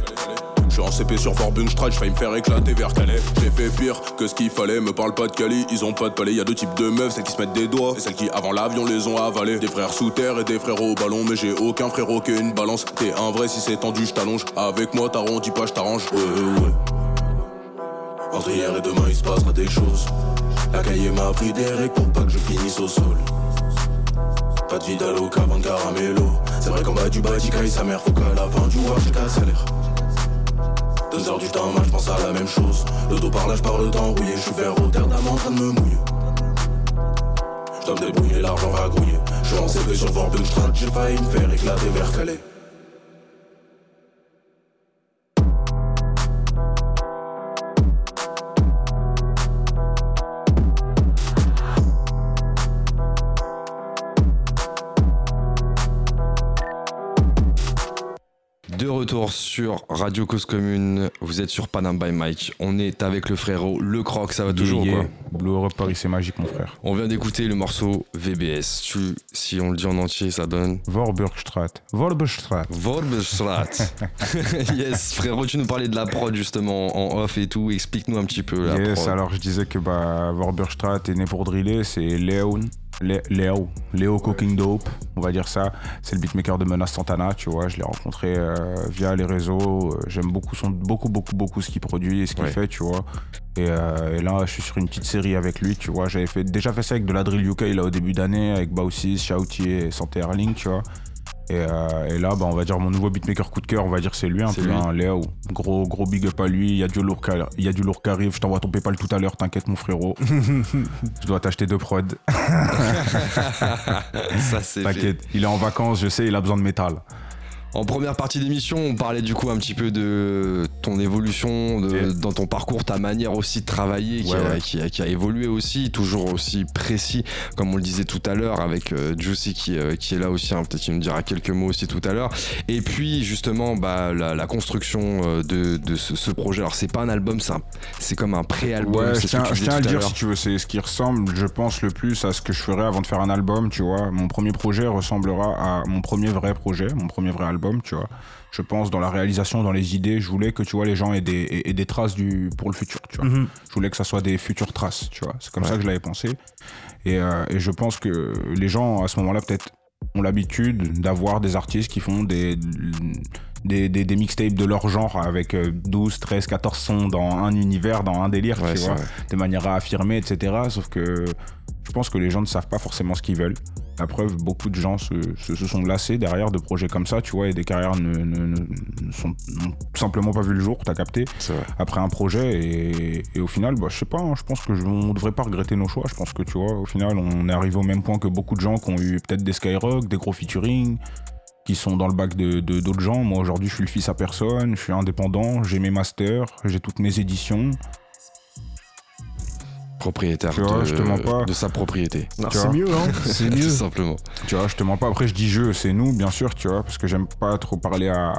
Je suis en CP sur Vorbunstraat, je failli me faire éclater vers Calais. J'ai fait pire que ce qu'il fallait, me parle pas de Cali, ils ont pas de palais. Y a deux types de meufs, celles qui se mettent des doigts et celles qui avant l'avion les ont avalés. Des frères sous terre et des frères au ballon, mais j'ai aucun frérot qui une balance. T'es un vrai si c'est tendu, je t'allonge. Avec moi, t'arrondis pas, je t'arrange. Ouais, ouais. Entre hier et demain, il se passera des choses. La cahier m'a pris des règles pour pas que je finisse au sol. Pas de Vidalo qu'avant de caramello. C'est vrai qu'en bas du Baticaille, sa mère, faut qu'à la fin du mois, j'ai qu'à salaire. Deux heures du temps, je pense à la même chose. Le dos par là, je parle temps rouillé. Je suis vers Rotterdam en train de me mouiller. Je dois me débrouiller, l'argent va grouiller. Je suis en CV sur Vorbunstraat, j'ai failli me faire éclater vers Calais. Retour sur Radio Cause Commune, vous êtes sur Panam by Mike. On est avec le frérot Le Croc, ça va toujours Yeah, quoi. Blue Europe Paris, c'est magique, mon frère. On vient d'écouter le morceau VBS. Tu, si on le dit en entier, ça donne Vorburgstraat. Vorburgstraat. Vorbestrat. (laughs) (laughs) yes, frérot, tu nous parlais de la prod justement en off et tout. Explique-nous un petit peu la Yes, prod. alors je disais que bah, Vorburgstraat est né pour driller, c'est Léon. Lé- Léo, Léo Cooking Dope, on va dire ça. C'est le beatmaker de Menace Santana, tu vois. Je l'ai rencontré euh, via les réseaux. Euh, J'aime beaucoup, son, beaucoup, beaucoup, beaucoup ce qu'il produit et ce qu'il Ouais. fait, tu vois. Et, euh, et là, je suis sur une petite série avec lui, tu vois. J'avais fait, déjà fait ça avec de la drill UK là, au début d'année, avec Baussis, Shoutier et Santé Erling, tu vois. Et, euh, et là, bah, on va dire mon nouveau beatmaker coup de cœur, on va dire c'est lui un peu, lui. hein, Léo. Gros, gros big up à lui. Il y a du lourd, qui- arrive. Je t'envoie ton PayPal tout à l'heure, t'inquiète mon frérot. (laughs) je dois t'acheter deux prods. ça c'est fait. T'inquiète, il est en vacances, je sais, il a besoin de métal. En première partie d'émission, on parlait du coup un petit peu de ton évolution de- Yeah. dans ton parcours, ta manière aussi de travailler qui, Ouais, a, ouais. qui a- qui a évolué aussi, toujours aussi précis, comme on le disait tout à l'heure, avec euh, Juicy qui, euh, qui est là aussi, hein, peut-être qu'il nous dira quelques mots aussi tout à l'heure. Et puis justement, bah, la, la construction euh, de, de ce, ce projet. Alors c'est pas un album, c'est comme un pré-album. Ouais, je tiens, à le dire si tu veux, c'est ce qui ressemble, je pense, le plus à ce que je ferais avant de faire un album, tu vois. Mon premier projet ressemblera à mon premier vrai projet, mon premier vrai album, tu vois. Je pense dans la réalisation, dans les idées, je voulais que tu vois les gens aient des, aient- aient des traces du, pour le futur, tu vois. Mhm. Je voulais que ça soit des futures traces, tu vois. C'est comme Ouais. ça que je l'avais pensé. Et, euh, et je pense que les gens, à ce moment-là, peut-être ont l'habitude d'avoir des artistes qui font des, des, des, des mixtapes de leur genre avec euh, 12, 13, 14 sons dans un univers, dans un délire, Ouais, tu vois, vrai. de manière à affirmer, etc. Sauf que je pense que les gens ne savent pas forcément ce qu'ils veulent. La preuve, beaucoup de gens se, se, se sont lassés derrière de projets comme ça, tu vois, et des carrières ne, ne, sont n'ont simplement pas vu le jour, t'as capté après un projet et, et au final bah, je sais pas hein, je pense que je- on devrait pas regretter nos choix je pense que tu vois au final on est arrivé au même point que beaucoup de gens qui ont eu peut-être des Skyrock des gros featuring qui sont dans le bac de de- d'autres gens moi aujourd'hui je suis le fils à personne je suis indépendant j'ai mes masters j'ai toutes mes éditions Propriétaire Tu vois, de, je te mens pas. de sa propriété. Non, C'est vois. mieux, hein. (laughs) C'est Tout mieux. simplement. tu vois je te mens pas après je dis je c'est nous bien sûr tu vois parce que j'aime pas trop parler à,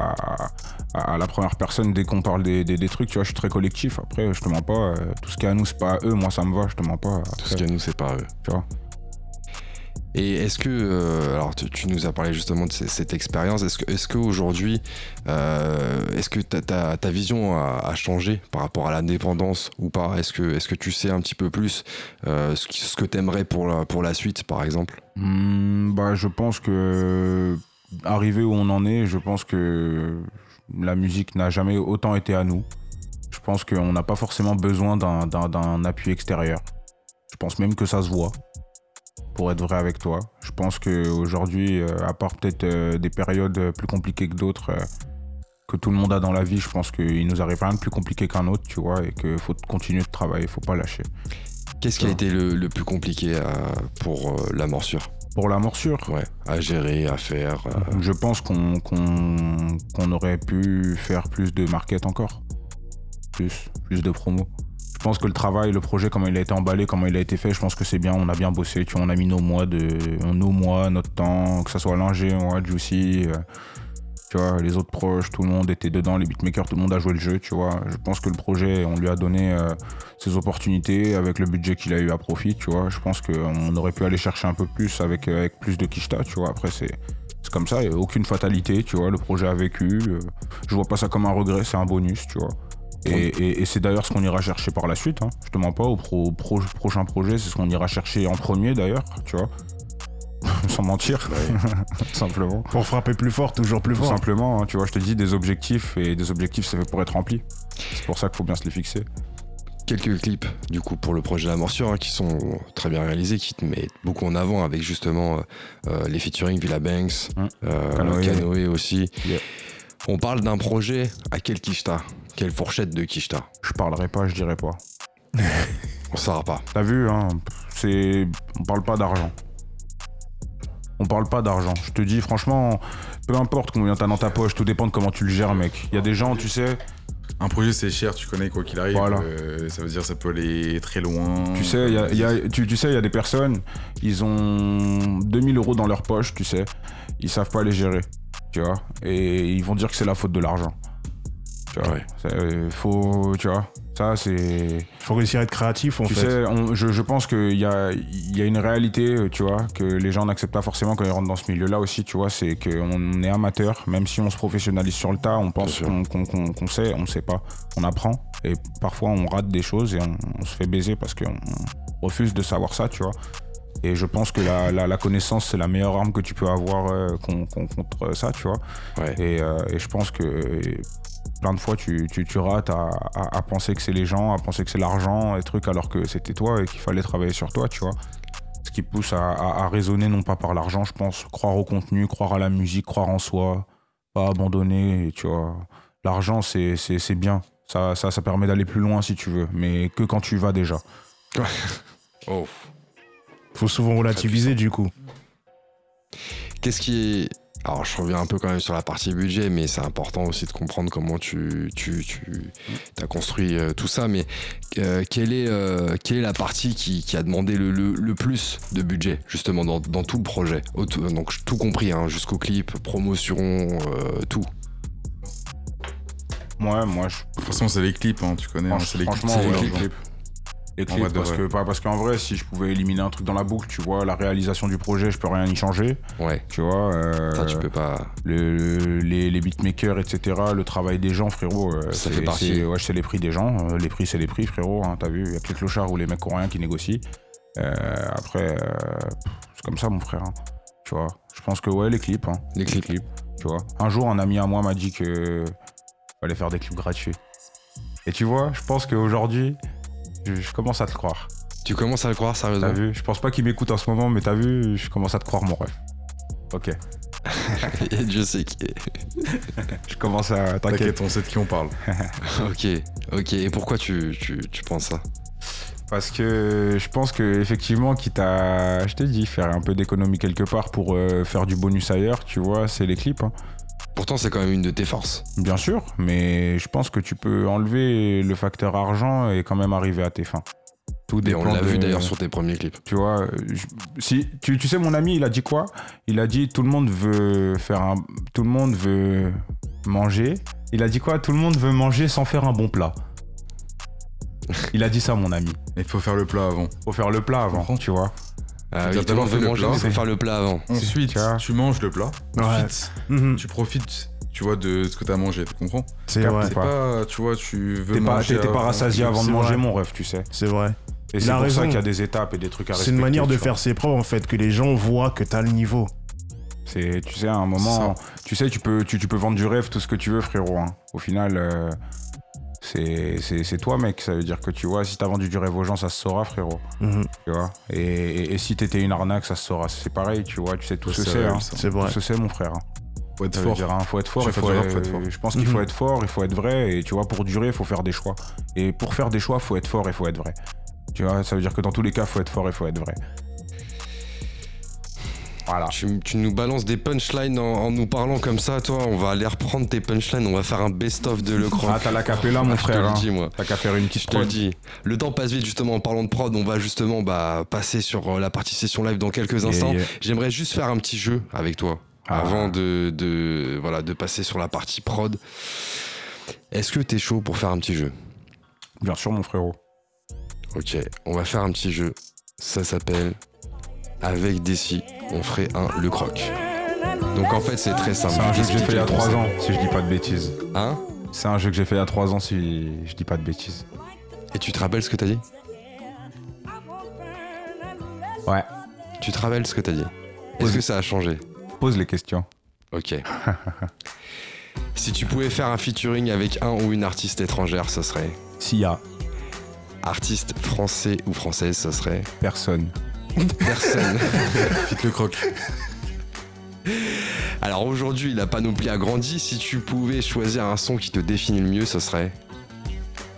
à, à la première personne dès qu'on parle des, des, des trucs tu vois je suis très collectif après je te mens pas euh, tout ce qui est à nous c'est pas à eux moi ça me va je te mens pas Tout ce qu'il y a nous, c'est pas eux. tu vois Et est-ce que, euh, alors tu, tu nous as parlé justement de cette expérience, est-ce que, est-ce qu'aujourd'hui, euh, est-ce que ta, vision a, changé par rapport à l'indépendance ou pas? Est-ce que, est-ce que tu sais un petit peu plus euh, ce, que t'aimerais pour la, pour la suite, par exemple? Hmm, bah, je pense que arrivé où on en est, je pense que la musique n'a jamais autant été à nous. Je pense qu'on n'a pas forcément besoin d'un appui extérieur. Je pense même que ça se voit, pour être vrai avec toi. Je pense qu'aujourd'hui, à part peut-être euh, des périodes plus compliquées que d'autres, euh, que tout le monde a dans la vie, je pense qu'il nous arrive rien de plus compliqué qu'un autre, tu vois, et qu'il faut continuer de travailler, faut pas lâcher. Qu'est-ce qui a été le, le plus compliqué euh, pour euh, la morsure? Pour la morsure, Ouais, à gérer, à faire. euh, Je pense qu'on aurait pu faire plus de market encore. Plus, plus de promo. Pense que le travail, le projet, comment il a été emballé, comment il a été fait, je pense que c'est bien. On a bien bossé. Tu vois, on a mis nos mois, de, nos mois, notre temps, que ce soit Linger, moi, Juicy. tu vois, les autres proches, tout le monde était dedans, les beatmakers, tout le monde a joué le jeu, tu vois. Je pense que le projet, on lui a donné euh, ses opportunités avec le budget qu'il a eu à profit, tu vois. Je pense qu'on aurait pu aller chercher un peu plus avec, plus de Kishta, tu vois. Après, c'est c'est comme ça, aucune fatalité, tu vois. Le projet a vécu. euh, je vois pas ça comme un regret, c'est un bonus, tu vois. Et, et- et c'est d'ailleurs ce qu'on ira chercher par la suite, hein. je te mens pas, au pro- pro- prochain projet, c'est ce qu'on ira chercher en premier d'ailleurs, tu vois. (laughs) Sans mentir, tout (laughs) simplement. Pour frapper plus fort, toujours plus Tout fort. simplement, hein, tu vois, je te dis des objectifs et des objectifs, c'est fait pour être rempli. C'est pour ça qu'il faut bien se les fixer. quelques clips du coup pour le projet La Morsure hein, qui sont très bien réalisés, qui te mettent beaucoup en avant avec justement euh, euh, les featuring Villa Banks, Hum. euh, Canoë. Canoë aussi. Yeah. On parle d'un projet à quel Kishta Quelle fourchette de Kishta Je parlerai pas, je dirai pas. (laughs) On saura pas. T'as vu, hein, c'est. On parle pas d'argent. On parle pas d'argent. Je te dis, franchement, peu importe combien t'as dans ta poche, tout dépend de comment tu le gères, mec. Il y a des gens, tu sais, Un projet c'est cher, tu connais quoi qu'il arrive. Voilà. euh, ça veut dire ça peut aller très loin. Tu sais, il y a- il y a- tu, tu sais, il y a des personnes, ils ont 2000 euros dans leur poche, tu sais, ils savent pas les gérer, tu vois, et ils vont dire que c'est la faute de l'argent. Tu vois, Ouais. Euh, faut, tu vois, ça c'est. Faut réussir à être créatif en Tu fait. sais, on- je, je pense qu'il y a, il y a une réalité, euh, tu vois, que les gens n'acceptent pas forcément quand ils rentrent dans ce milieu-là aussi, tu vois, c'est qu'on est amateur, même si on se professionnalise sur le tas, on pense qu'on qu'on- qu'on- qu'on sait, on sait pas. On apprend, et parfois on rate des choses et on, on se fait baiser parce qu'on on refuse de savoir ça, tu vois. Et je pense que la, la- la connaissance, c'est la meilleure arme que tu peux avoir euh, con- con- contre ça, tu vois. Ouais. Et, euh, et je pense que plein de fois, tu, tu, tu rates à, à- à penser que c'est les gens, à penser que c'est l'argent et trucs, alors que c'était toi et qu'il fallait travailler sur toi, tu vois. Ce qui pousse à, à- à raisonner non pas par l'argent, je pense, croire au contenu, croire à la musique, croire en soi, pas abandonner, et tu vois. L'argent, c'est c'est- c'est bien. Ça, ça, ça permet d'aller plus loin si tu veux, mais que quand tu vas déjà. (laughs) Oh. Faut souvent relativiser du coup. Qu'est-ce qui est. Alors, je reviens un peu quand même sur la partie budget, mais c'est important aussi de comprendre comment tu, tu, tu as construit euh, tout ça. Mais euh, quelle, est, euh, quelle est la partie qui, qui a demandé le, le- le plus de budget, justement, dans, dans tout le projet? Donc, tout compris, hein, jusqu'au clip, promotion, euh, tout. Moi, moi, je, De toute façon, c'est les clips, hein, tu connais. hein, Franch- c'est les clips. franchement, c'est ouais, les les clips. Clips. Les clips, parce que, parce qu'en vrai, si je pouvais éliminer un truc dans la boucle, tu vois, la réalisation du projet, je peux rien y changer. Ouais, Tu vois, euh, ça, tu peux pas. le- les, les beatmakers, etc., le travail des gens, frérot, euh, Ça c'est- fait partie. Ouais, c'est les prix des gens. euh, les prix, c'est les prix, frérot. hein, T'as vu, il y a que les clochards ou les mecs coréens qui négocient. Euh, après, c'est comme ça, mon frère. hein, tu vois, je pense que, ouais, les clips. hein, Les clips. tu vois. Un jour, un ami à moi m'a dit que fallait faire des clips gratuits. Et tu vois, je pense qu'aujourd'hui, je, je commence à te croire. Tu commences à le croire, T'as sérieusement vu? Je pense pas qu'il m'écoute en ce moment, mais t'as vu, je commence à te croire, mon rêve. Ok. (laughs) Et Dieu sait qui est. (laughs) Je commence à. T'inquiète. T'inquiète, on sait de qui on parle. (laughs) Ok, ok. Et pourquoi tu, tu, tu penses ça? Parce que je pense que effectivement, quitte à, je t'ai dit, faire un peu d'économie quelque part pour euh, faire du bonus ailleurs, tu vois, c'est les clips. hein. Pourtant, c'est quand même une de tes forces. Bien sûr, mais je pense que tu peux enlever le facteur argent et quand même arriver à tes fins. Tout Et dépend on l'a de- vu d'ailleurs sur tes premiers clips. Tu vois, je- si tu, tu sais, mon ami, il a dit quoi? Il a dit tout le monde veut faire un, tout le monde veut manger. Il a dit quoi? Tout le monde veut manger sans faire un bon plat. (laughs) Il a dit ça, mon ami. Il faut faire le plat avant. Faut faire le plat avant, tu vois. Ah oui, tout le monde d'abord veut le manger, plat. mais faut faire le plat avant. (laughs) Ensuite, tu manges le plat. Ouais. Ensuite, Mhm. tu profites, tu vois, de ce que t'as mangé, tu comprends C'est C'est pas. tu vois, tu veux manger t'es- t'es pas avant- rassasié avant de c'est manger, vrai. mon ref, tu sais. c'est vrai. Et c'est pour raison. ça qu'il y a des étapes et des trucs à C'est respecter. une manière de faire ses preuves en fait, que les gens voient que t'as le niveau. C'est, tu sais, à un moment, tu sais, tu peux, tu, tu peux vendre du rêve, tout ce que tu veux, frérot. hein. Au final, euh, c'est, c'est, c'est toi, mec. Ça veut dire que tu vois, si t'as vendu du rêve aux gens, ça se saura, frérot. Mhm. Tu vois? Et, et, et si t'étais une arnaque, ça se saura. C'est pareil, tu vois. Tu sais, tout Ouais, se c'est hein. C'est Tout vrai. se sait, mon frère. hein. Faut être Ça veut fort. dire, hein, faut être fort. Il faut, être fort. Je pense qu'il Mhm. faut être fort, il faut être vrai. Et tu vois, pour durer, il faut faire des choix. Et pour faire des choix, faut être fort et faut être vrai. Tu vois, ça veut dire que dans tous les cas, faut être fort et faut être vrai. Voilà. Tu, tu nous balances des punchlines en, en nous parlant comme ça, toi. On va aller reprendre tes punchlines. On va faire un best-of de Le Croc. Ah, t'as la capella, mon Je te frère. hein. T'as qu'à faire une Je petite te le prod. dis. Le temps passe vite, justement, en parlant de prod. On va justement bah, passer sur euh, la partie session live dans quelques Yeah, instants. yeah. J'aimerais juste faire un petit jeu avec toi Ah. avant de, de, voilà, de passer sur la partie prod. Est-ce que t'es chaud pour faire un petit jeu? Bien sûr, mon frérot. Ok, on va faire un petit jeu. Ça s'appelle Avec Desi, on ferait un Le Croc. Donc en fait, c'est très simple. C'est un Je jeu que j'ai fait il y a expliquer 3 le ans, si je dis pas de bêtises. Hein? C'est un jeu que j'ai fait il y a 3 ans, si je dis pas de bêtises. Et tu te rappelles ce que t'as dit? Ouais. Tu te rappelles ce que t'as dit? Est-ce que ça a changé? Pose les questions. Ok. (laughs) si tu pouvais faire un featuring avec un ou une artiste étrangère, ce serait? S'il y a Artiste français ou française, ce serait? Personne. Personne. (laughs) Fit le croc. Alors aujourd'hui, la panoplie a grandi. Si tu pouvais choisir un son qui te définit le mieux, ce serait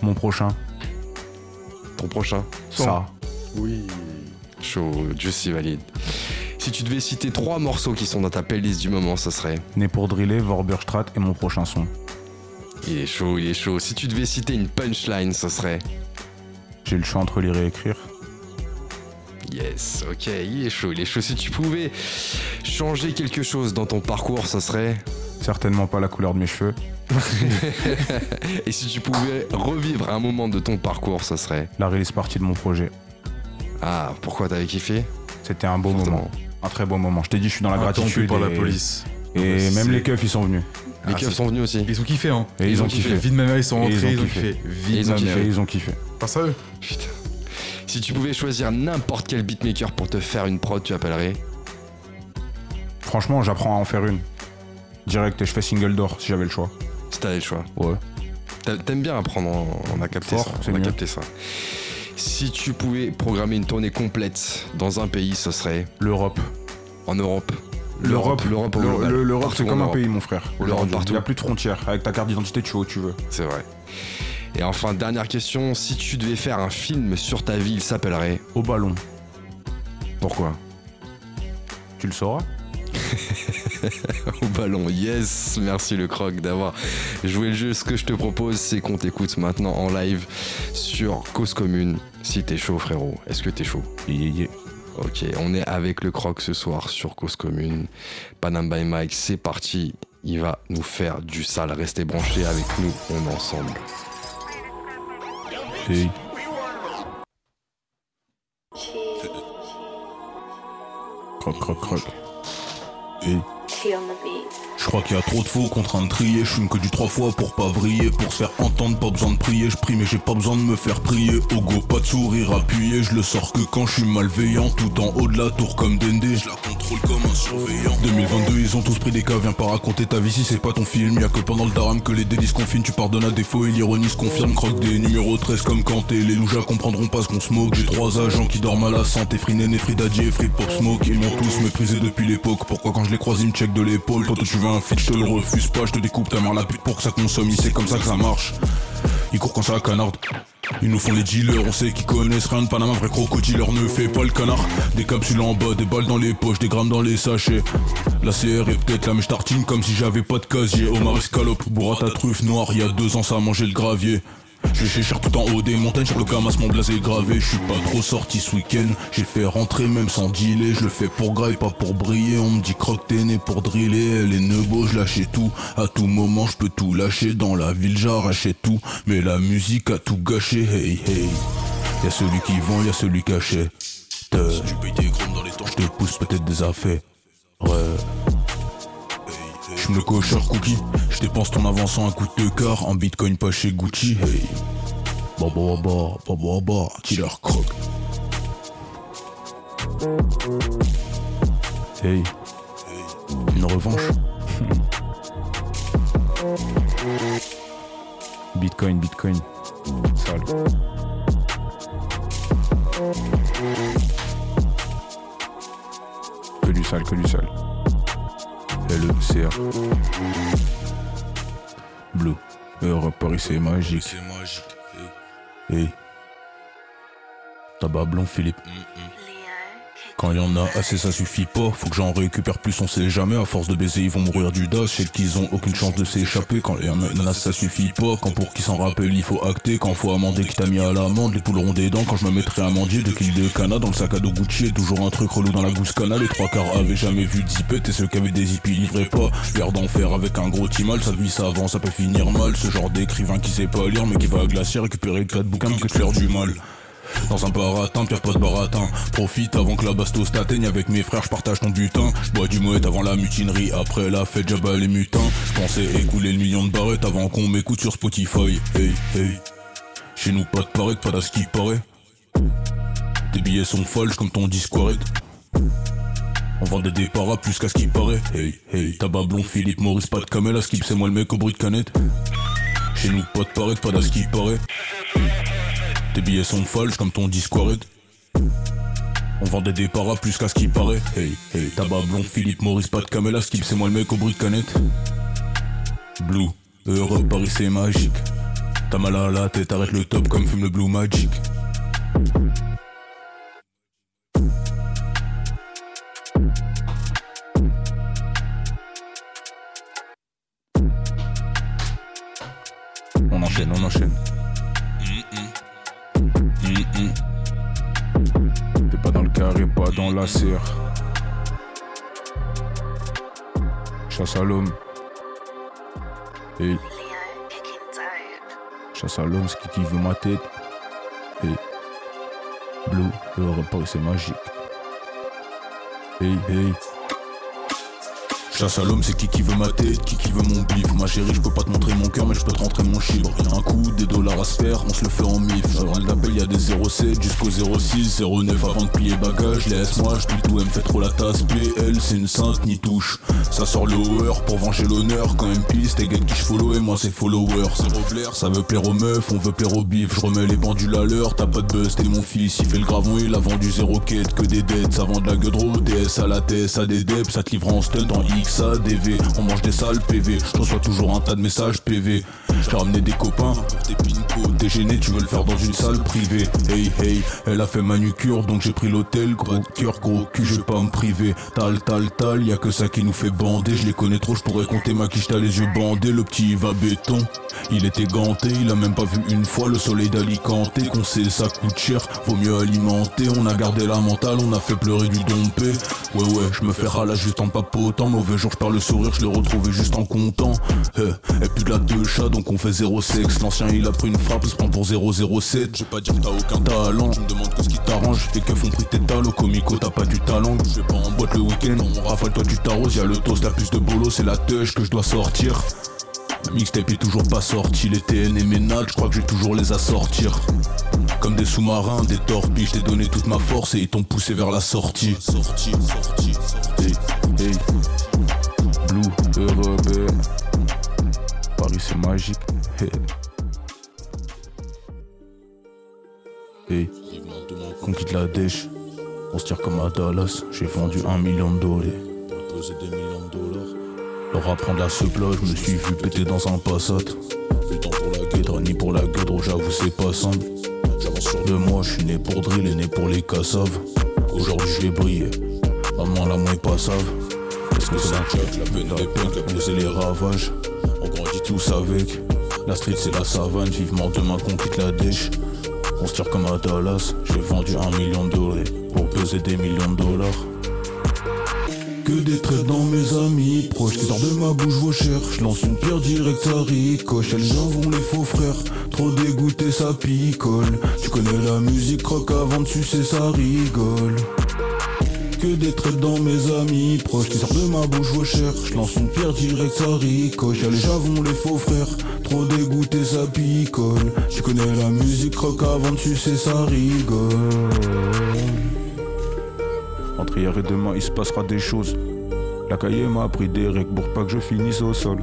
Mon prochain. ton prochain. Ça. Oui. Chaud, Juicy valide. Si tu devais citer trois morceaux qui sont dans ta playlist du moment, ce serait Né pour driller, Vorberstrat et mon prochain son. Il est chaud, il est chaud. Si tu devais citer une punchline, ce serait J'ai le choix entre lire et écrire. Yes, ok, il est chaud, il est chaud. Si tu pouvais changer quelque chose dans ton parcours, ce serait Certainement pas la couleur de mes cheveux. (laughs) Et si tu pouvais revivre un moment de ton parcours, ce serait La release partie de mon projet. Ah, pourquoi t'avais kiffé? C'était un beau Fortement. moment. Un très beau moment. Je t'ai dit, je suis dans la Interrompu gratitude. par la et- police. Et même les keufs, ils sont venus. Les Ah, keufs sont venus aussi. Ils ont kiffé, hein. Et ils, ont kiffé. Vie de ma mère, ils sont rentrés, ils ont kiffé. Vie Ils ont ma kiffé, ils ont kiffé. Pas ça eux Putain. Si tu pouvais choisir n'importe quel beatmaker pour te faire une prod, tu appellerais Franchement, j'apprends à en faire une. Direct, je fais single d'or si j'avais le choix. Si t'avais le choix. Ouais. T'a- T'aimes bien apprendre, en- on a capté Fort, ça. c'est On a mieux. capté ça. Si tu pouvais programmer une tournée complète dans un pays, ce serait L'Europe. en Europe. L'Europe, l'Europe, l'Europe, c'est comme un pays, mon frère. L'Europe partout. Il n'y a plus de frontières. Avec ta carte d'identité, tu vas où tu veux. C'est vrai. Et enfin, dernière question, si tu devais faire un film sur ta vie, il s'appellerait Au ballon. Pourquoi? Tu le sauras (laughs) Au ballon, yes Merci le croc d'avoir joué le jeu. Ce que je te propose, c'est qu'on t'écoute maintenant en live sur Cause Commune. Si t'es chaud, frérot, est-ce que t'es chaud? Yeah, yeah. Ok, on est avec le croc ce soir sur Cause Commune. Panam by Mike, c'est parti. Il va nous faire du sale. Restez branchés avec nous, on est ensemble. Hey. Croc, croc, croc. Je crois qu'il y a trop de faux contre un trier, je que du trois fois pour pas vriller, pour se faire entendre, pas besoin de prier, je prie mais j'ai pas besoin de me faire prier. Au go, pas de sourire appuyé, je le sors que quand je suis malveillant, tout en haut de la tour comme Dendé, je la contrôle comme un surveillant. 2022, ils ont tous pris des cas, viens pas raconter ta vie si c'est pas ton film, y'a que pendant le daram que les délices confinent, tu pardonnes à défaut et l'ironie se confirme, croque des numéros 13 comme Kanté, les loujas comprendront pas ce qu'on smoke, j'ai trois agents qui dorment à la santé, Free Néné, Free Daddy et Pop Smoke, ils m'ont tous méprisé depuis l'époque, pourquoi quand je les croise ils me check de l'épaule, toi tu veux un je te le refuse pas, je te découpe ta mère la pute pour que ça consomme, c'est comme ça que ça marche. Ils courent quand ça canarde. Ils nous font les dealers, on sait qu'ils connaissent rien de Panama, vrai crocodile, ne fait pas le canard. Des capsules en bas, des balles dans les poches, des grammes dans les sachets. La CR est peut-être la mèche tartine comme si j'avais pas de casier. Omar escalope, bourra ta truffe noire, il y a deux ans ça a le gravier. Je vais cher tout en haut des montagnes, sur le camas mon blasé gravé. Je suis pas trop sorti ce week-end, j'ai fait rentrer même sans dealer. Je le fais pour graille, pas pour briller. On me dit croque t'es né pour driller. Les nebo, je lâchais tout. À tout moment, je peux tout lâcher. Dans la ville, j'arrachais tout. Mais la musique a tout gâché. Hey hey. Y'a celui qui vend, y'a celui qui achète. Te, si tu payes tes dans les temps, je te pousse peut-être des affaires. Ouais. Je me cocheur cookie, je dépense ton avançant un coup de quart en bitcoin pas chez Gucci. Hey. Bah bah bah, killer croc. Hey, une revanche. (laughs) Bitcoin, Bitcoin. Sale. Que du sale, que du sale. L-E-C-A. Blue. Europe, Paris, c'est magique. c'est magique. Hey. Tabac blanc, Philippe. Quand y en a assez, ça suffit pas. Faut que j'en récupère plus, on sait jamais. À force de baiser, ils vont mourir du dash. Je sais qu'ils ont aucune chance de s'échapper. Quand y en a, ça suffit pas. Quand pour qui s'en rappelle, il faut acter. Quand faut amender, qui t'a mis à l'amende. Les poules des dents. Quand je me mettrai à mendier, deux kills de cana dans le sac à dos Gucci. Toujours un truc relou dans la gousse cana. Les trois quarts avaient jamais vu de zipette. Et ceux qui avaient des zippes, ils livraient pas. L'air d'enfer avec un gros timal. Ça vie, ça ça peut finir mal. Ce genre d'écrivain qui sait pas lire, mais qui va à glacier récupérer quatre bouquins que tu leur du mal. Dans un baratin, pire pas de baratin Profite avant que la bastos t'atteigne Avec mes frères, je partage ton butin. Bois du moët avant la mutinerie. Après la fête, j'abats les mutins. Je pensais écouler le million de barrettes Avant qu'on m'écoute sur Spotify. Hey, hey. Chez nous, pas de pareil, pas ce qui paraît. Tes billets sont folles comme ton disque on vendait des paras plus qu'à ce qui paraît. Hey, hey, tabac blond, Philippe Maurice, pas de camel, à skip, c'est moi le mec au bruit de canette. Chez nous, pas de pareil, pas ce qui paraît. Tes billets sont folles comme ton Discord. On vendait des paras plus qu'à ce qui paraît. Hey, hey, tabac blond, Philippe Maurice, pas de caméla, skip, c'est moi le mec au bruit de canette. Blue, Europe, Paris, c'est magique. T'as mal à la tête, arrête le top comme fume le Blue Magic. On enchaîne, on enchaîne. Carré, pas dans la serre. Chasse à l'homme. Hey. Chasse à l'homme, qui qui veut ma tête. Hey. Blue, le repas c'est magique. Hey, hey. Chasse à l'homme, c'est qui qui veut ma tête, qui qui veut mon bif. Ma chérie, je peux pas te montrer mon cœur, mais je peux te rentrer mon chibre. Y'a un coup, des dollars à se faire, on se le fait en mif. Elle l'appelle, y'a des 07 jusqu'au 06, 09 avant de plier bagage. Laisse-moi, je tout, elle me fait trop la tasse. PL, c'est une sainte, ni touche. Ça sort le hour pour venger l'honneur. Quand même piste, t'es qui je follow et moi c'est follower. C'est Blair, ça veut plaire aux meufs, on veut plaire aux bif. Je remets les pendules à l'heure, t'as pas de buzz, t'es mon fils. Il fait le gravon, il a vendu zéro quête, que des dettes. Ça vend de la gueule DS à la tête, ça des debs, ça te livre en dans On mange des sales PV, je reçois toujours un tas de messages PV. J'ai ramené des copains pour tes pinko. Gêné, tu veux le faire dans une salle privée. Hey hey, elle a fait manucure donc j'ai pris l'hôtel. Gros cœur, gros cul, je vais pas me priver. Tal tal tal, y a que ça qui nous fait bander. Je les connais trop, je pourrais compter ma quiche, t'as les yeux bandés. Le petit va béton, il était ganté, il a même pas vu une fois le soleil d'Alicante. Qu'on sait ça coûte cher, vaut mieux alimenter. On a gardé la mentale, on a fait pleurer du dompé. Ouais ouais, je me fais râler juste en papotant. Mauvais jour, je le sourire, je l'ai retrouvé juste en comptant. Eh, et puis de deux chats, donc on fait zéro sexe. L'ancien il a pris une frappe, se prend pour 007. Je vais pas dire t'as aucun talent, tu me demandes que ce qui t'arrange. Tes keufs ont pris tes au comico t'as pas du talent. Je vais pas en boîte le week-end, on rafale toi tu t'arroses. Y'a le toast, la plus de bolo, c'est la touche que je dois sortir. La mixtape est toujours pas sortie, les TN et nattes, je crois que j'ai toujours les à sortir. Comme des sous-marins, des torpilles, je t'ai donné toute ma force et ils t'ont poussé vers la sortie. Sortie, sortie, sortie. Hey. Blue, Europe, eh. C'est magique. Hey. Hey. On quitte la dèche, on se tire comme à Dallas. J'ai vendu un million de dollars. Des millions de dollars. Leur apprendre se plat, je me suis vu péter dans un Passat. Plus temps pour la. Guédre ni pour la gueule, j'avoue c'est pas simple. J'avance sur De moi, je suis né pour drill et né pour les cassaves. Aujourd'hui, je vais briller. Maman, la moins pas savent. Est-ce que c'est la check, la peine des peines, la Poser les ravages. Tous avec. La street, c'est la savane. Vivement demain qu'on quitte la dèche. On se tire comme à Dallas. J'ai vendu un million de dollars pour peser des millions de dollars. Que des traits dans mes amis proches qui sortent de ma bouche vos chers. Je lance une pierre direct, ça ricoche. Les gens vont les faux frères. Trop dégoûté, ça picole. Tu connais la musique rock avant de sucer, ça rigole. Traits dans mes amis proches qui sortent de ma bouche vos chers. Je lance une pierre direct, ça ricoche. Y'a les javons, les faux frères. Trop dégoûté, ça picole. Tu connais la musique rock avant de sucer, ça rigole. Entre hier et demain, il se passera des choses. La cahier m'a appris des règles pour pas que je finisse au sol.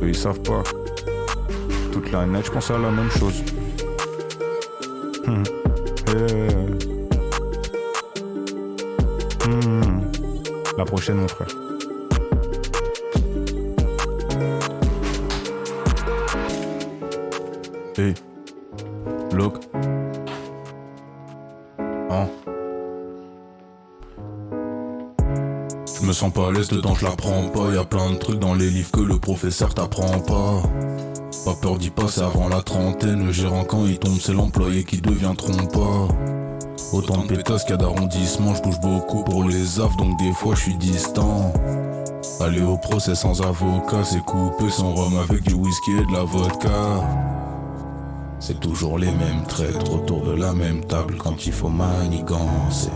Eux, ils savent pas. Toute la net, je pense à la même chose. Prochaine, mon frère. Hey, look. Hein? Je me sens pas à l'aise dedans, je l'apprends pas. Y a plein de trucs dans les livres que le professeur t'apprend pas. Pas peur d'y passer avant la trentaine. Le gérant, quand il tombe, c'est l'employé qui devient trompa. Autant de pétasses qu'il y a d'arrondissements. Je bouge beaucoup pour les affs, donc des fois je suis distant. Aller au procès sans avocat, c'est couper son rhum avec du whisky et de la vodka. C'est toujours les mêmes traîtres autour de la même table quand il faut manigancer.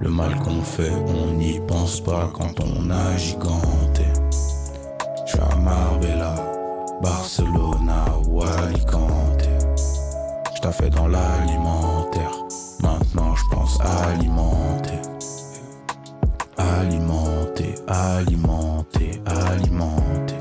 Le mal qu'on fait, on n'y pense pas quand on a giganté. J'suis à Marbella, Alicante. J't'ai fait dans l'alimentaire, maintenant j'pense alimenter. Alimenter, alimenter, alimenter.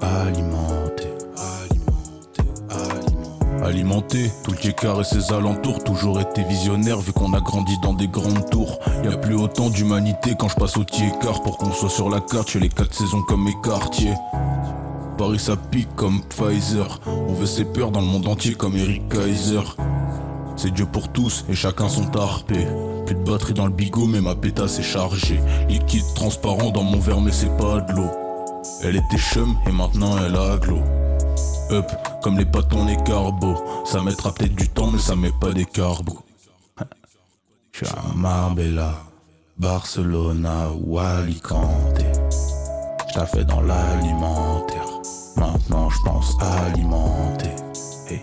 Alimenter, alimenter, alimenter. Alimenter, tout le Djekar et ses alentours, toujours été visionnaire vu qu'on a grandi dans des grandes tours. Y a plus autant d'humanité quand je passe au Djekar pour qu'on soit sur la carte chez les quatre saisons comme mes quartiers. Paris ça pique comme Pfizer, on veut ses peurs dans le monde entier comme Eric Kaiser. C'est Dieu pour tous et chacun son tarpé. Plus de batterie dans le bigot, mais ma pétasse est chargée. Liquide transparent dans mon verre, mais c'est pas de l'eau. Elle était chum et maintenant elle a aglo. Up, comme les pâtons, les carbos. Ça mettra peut-être du temps, mais ça met pas des carbos. (laughs) J'suis à Marbella, Barcelona ou Alicante. J't'ai fait dans l'alimentaire. Maintenant j'pense alimenter. Hey.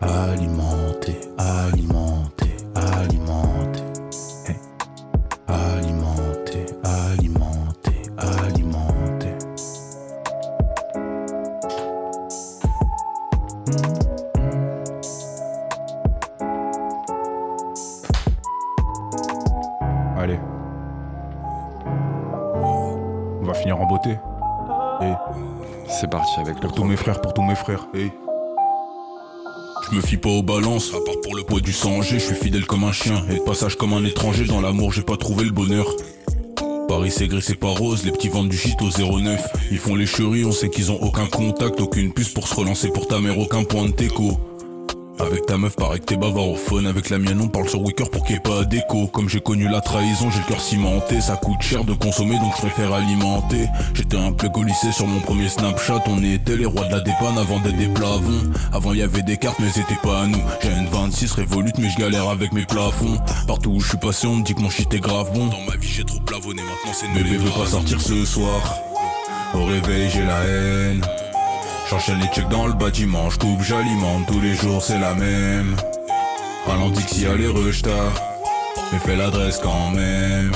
Alimenter, alimenter, alimenter. C'est parti avec le pour tous mes frères, pour tous mes frères. Et Je me fie pas aux balances, à part pour le poids du sang je suis fidèle comme un chien, et de passage comme un étranger, dans l'amour j'ai pas trouvé le bonheur. Paris c'est gris, c'est pas rose, les petits vendent du shit au 09. Ils font les cheries, on sait qu'ils ont aucun contact, aucune puce pour se relancer pour ta mère, aucun point de teco. Avec ta meuf, paraît que t'es bavard au phone. Avec la mienne, on parle sur Wicker pour qu'il n'y ait pas d'écho. Comme j'ai connu la trahison, j'ai le cœur cimenté. Ça coûte cher de consommer, donc je préfère alimenter. J'étais un plug au lycée sur mon premier Snapchat. On était les rois de la dépanne avant d'être des plavons. Avant, il y avait des cartes, mais c'était pas à nous. J'ai une 26 révolute, mais je galère avec mes plafonds. Partout où je suis passé, on me dit que mon shit est grave bon. Dans ma vie, j'ai trop plavonné, maintenant c'est Bébé veut pas sortir ce soir. Au réveil, j'ai la haine. J'enchaîne les checks dans le bâtiment, je coupe, j'alimente, tous les jours c'est la même. Ralenti s'il y les rejetards, mais fais l'adresse quand même.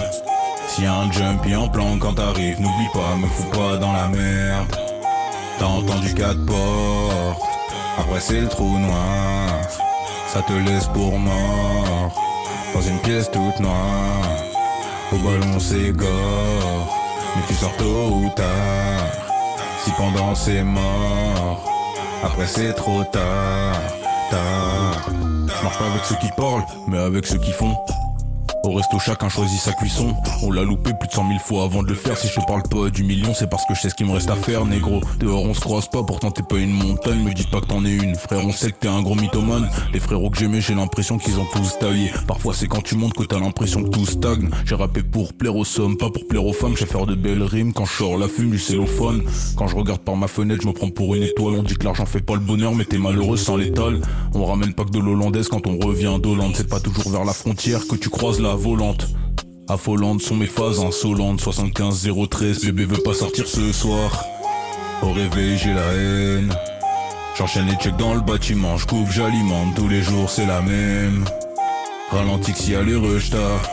A un jumpy en plan quand t'arrives, n'oublie pas, me fous pas dans la merde. T'as entendu quatre portes, après c'est le trou noir. Ça te laisse pour mort, dans une pièce toute noire. Au ballon c'est gore, mais tu sors tôt ou tard. Pendant c'est mort, après c'est trop tard, tard. Je marche pas avec ceux qui parlent, mais avec ceux qui font. Au resto, chacun choisit sa cuisson. On l'a loupé plus de cent mille fois avant de le faire. Si je te parle pas du million, c'est parce que je sais ce qu'il me reste à faire, négro. Dehors, on se croise pas, pourtant t'es pas une montagne. Me dis pas que t'en es une, frère. On sait que t'es un gros mythomane. Les frérots que j'aimais, j'ai l'impression qu'ils ont tous taillé. Parfois, c'est quand tu montes que t'as l'impression que tout stagne. J'ai rappé pour plaire aux sommes, pas pour plaire aux femmes. Je sais faire de belles rimes quand je sors la fume du cellophane. Quand je regarde par ma fenêtre, je me prends pour une étoile. On dit que l'argent fait pas le bonheur, mais t'es malheureux sans l'étal. On ramène pas que de l'hollandaise quand on revient d'Hollande. C'est pas toujours vers la frontière que tu croises la volante. Affolantes sont mes phases insolentes. 75 013 Bébé veut pas sortir ce soir. Au réveil j'ai la haine. J'enchaîne les checks dans le bâtiment. Je coupe j'alimente. Tous les jours c'est la même. Ralentis s'il y a les rejetards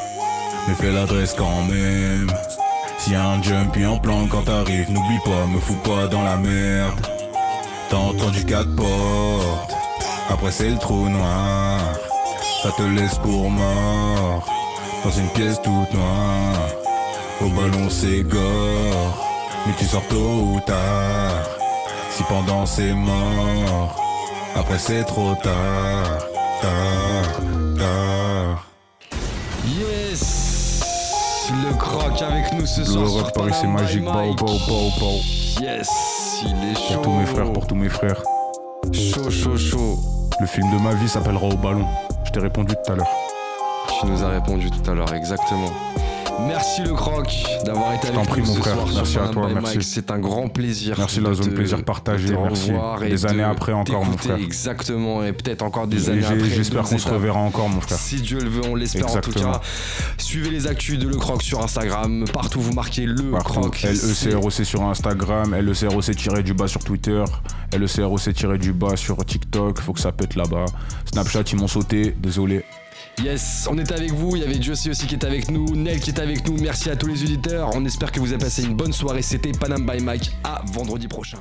Mais fais l'adresse quand même. S'il y un jumpy en plan quand t'arrives N'oublie pas me fous pas dans la merde. T'as entendu quatre portes. Après c'est le trou noir. Ça te laisse pour mort dans une pièce toute noire. Au ballon c'est gore, mais tu sors tôt ou tard. Si pendant c'est mort, après c'est trop tard, tard, tard. Yes Le croc avec nous ce soir. L'Europe sur Paris c'est magique, Mike. bao, bao, bao. Yes, il est chaud. Pour tous mes frères, pour tous mes frères. Chaud, chaud, chaud. Le film de ma vie s'appellera Au ballon. Je t'ai répondu tout à l'heure. Tu nous as répondu tout à l'heure, exactement. Merci le croc d'avoir été avec nous prie, mon ce frère. soir sur Merci à toi, merci. C'est un grand plaisir. Merci, la de zone te- plaisir partagé, de merci. revoir et Des de années après encore, mon frère. Exactement, et peut-être encore des Et années après. J'espère qu'on se reverra encore, mon frère. Si Dieu le veut, on l'espère en tout cas. Suivez les actus de Le Croc sur Instagram. Partout, vous marquez Le Partout, Croc. LECROC sur Instagram, LECROC du bas sur Twitter, LECROC du bas sur TikTok, faut que ça pète là-bas. Snapchat, ils m'ont sauté, désolé. Yes, on est avec vous. Il y avait Josie aussi qui est avec nous, Nel qui est avec nous. Merci à tous les auditeurs. On espère que vous avez passé une bonne soirée. C'était Panam by Mike. À vendredi prochain.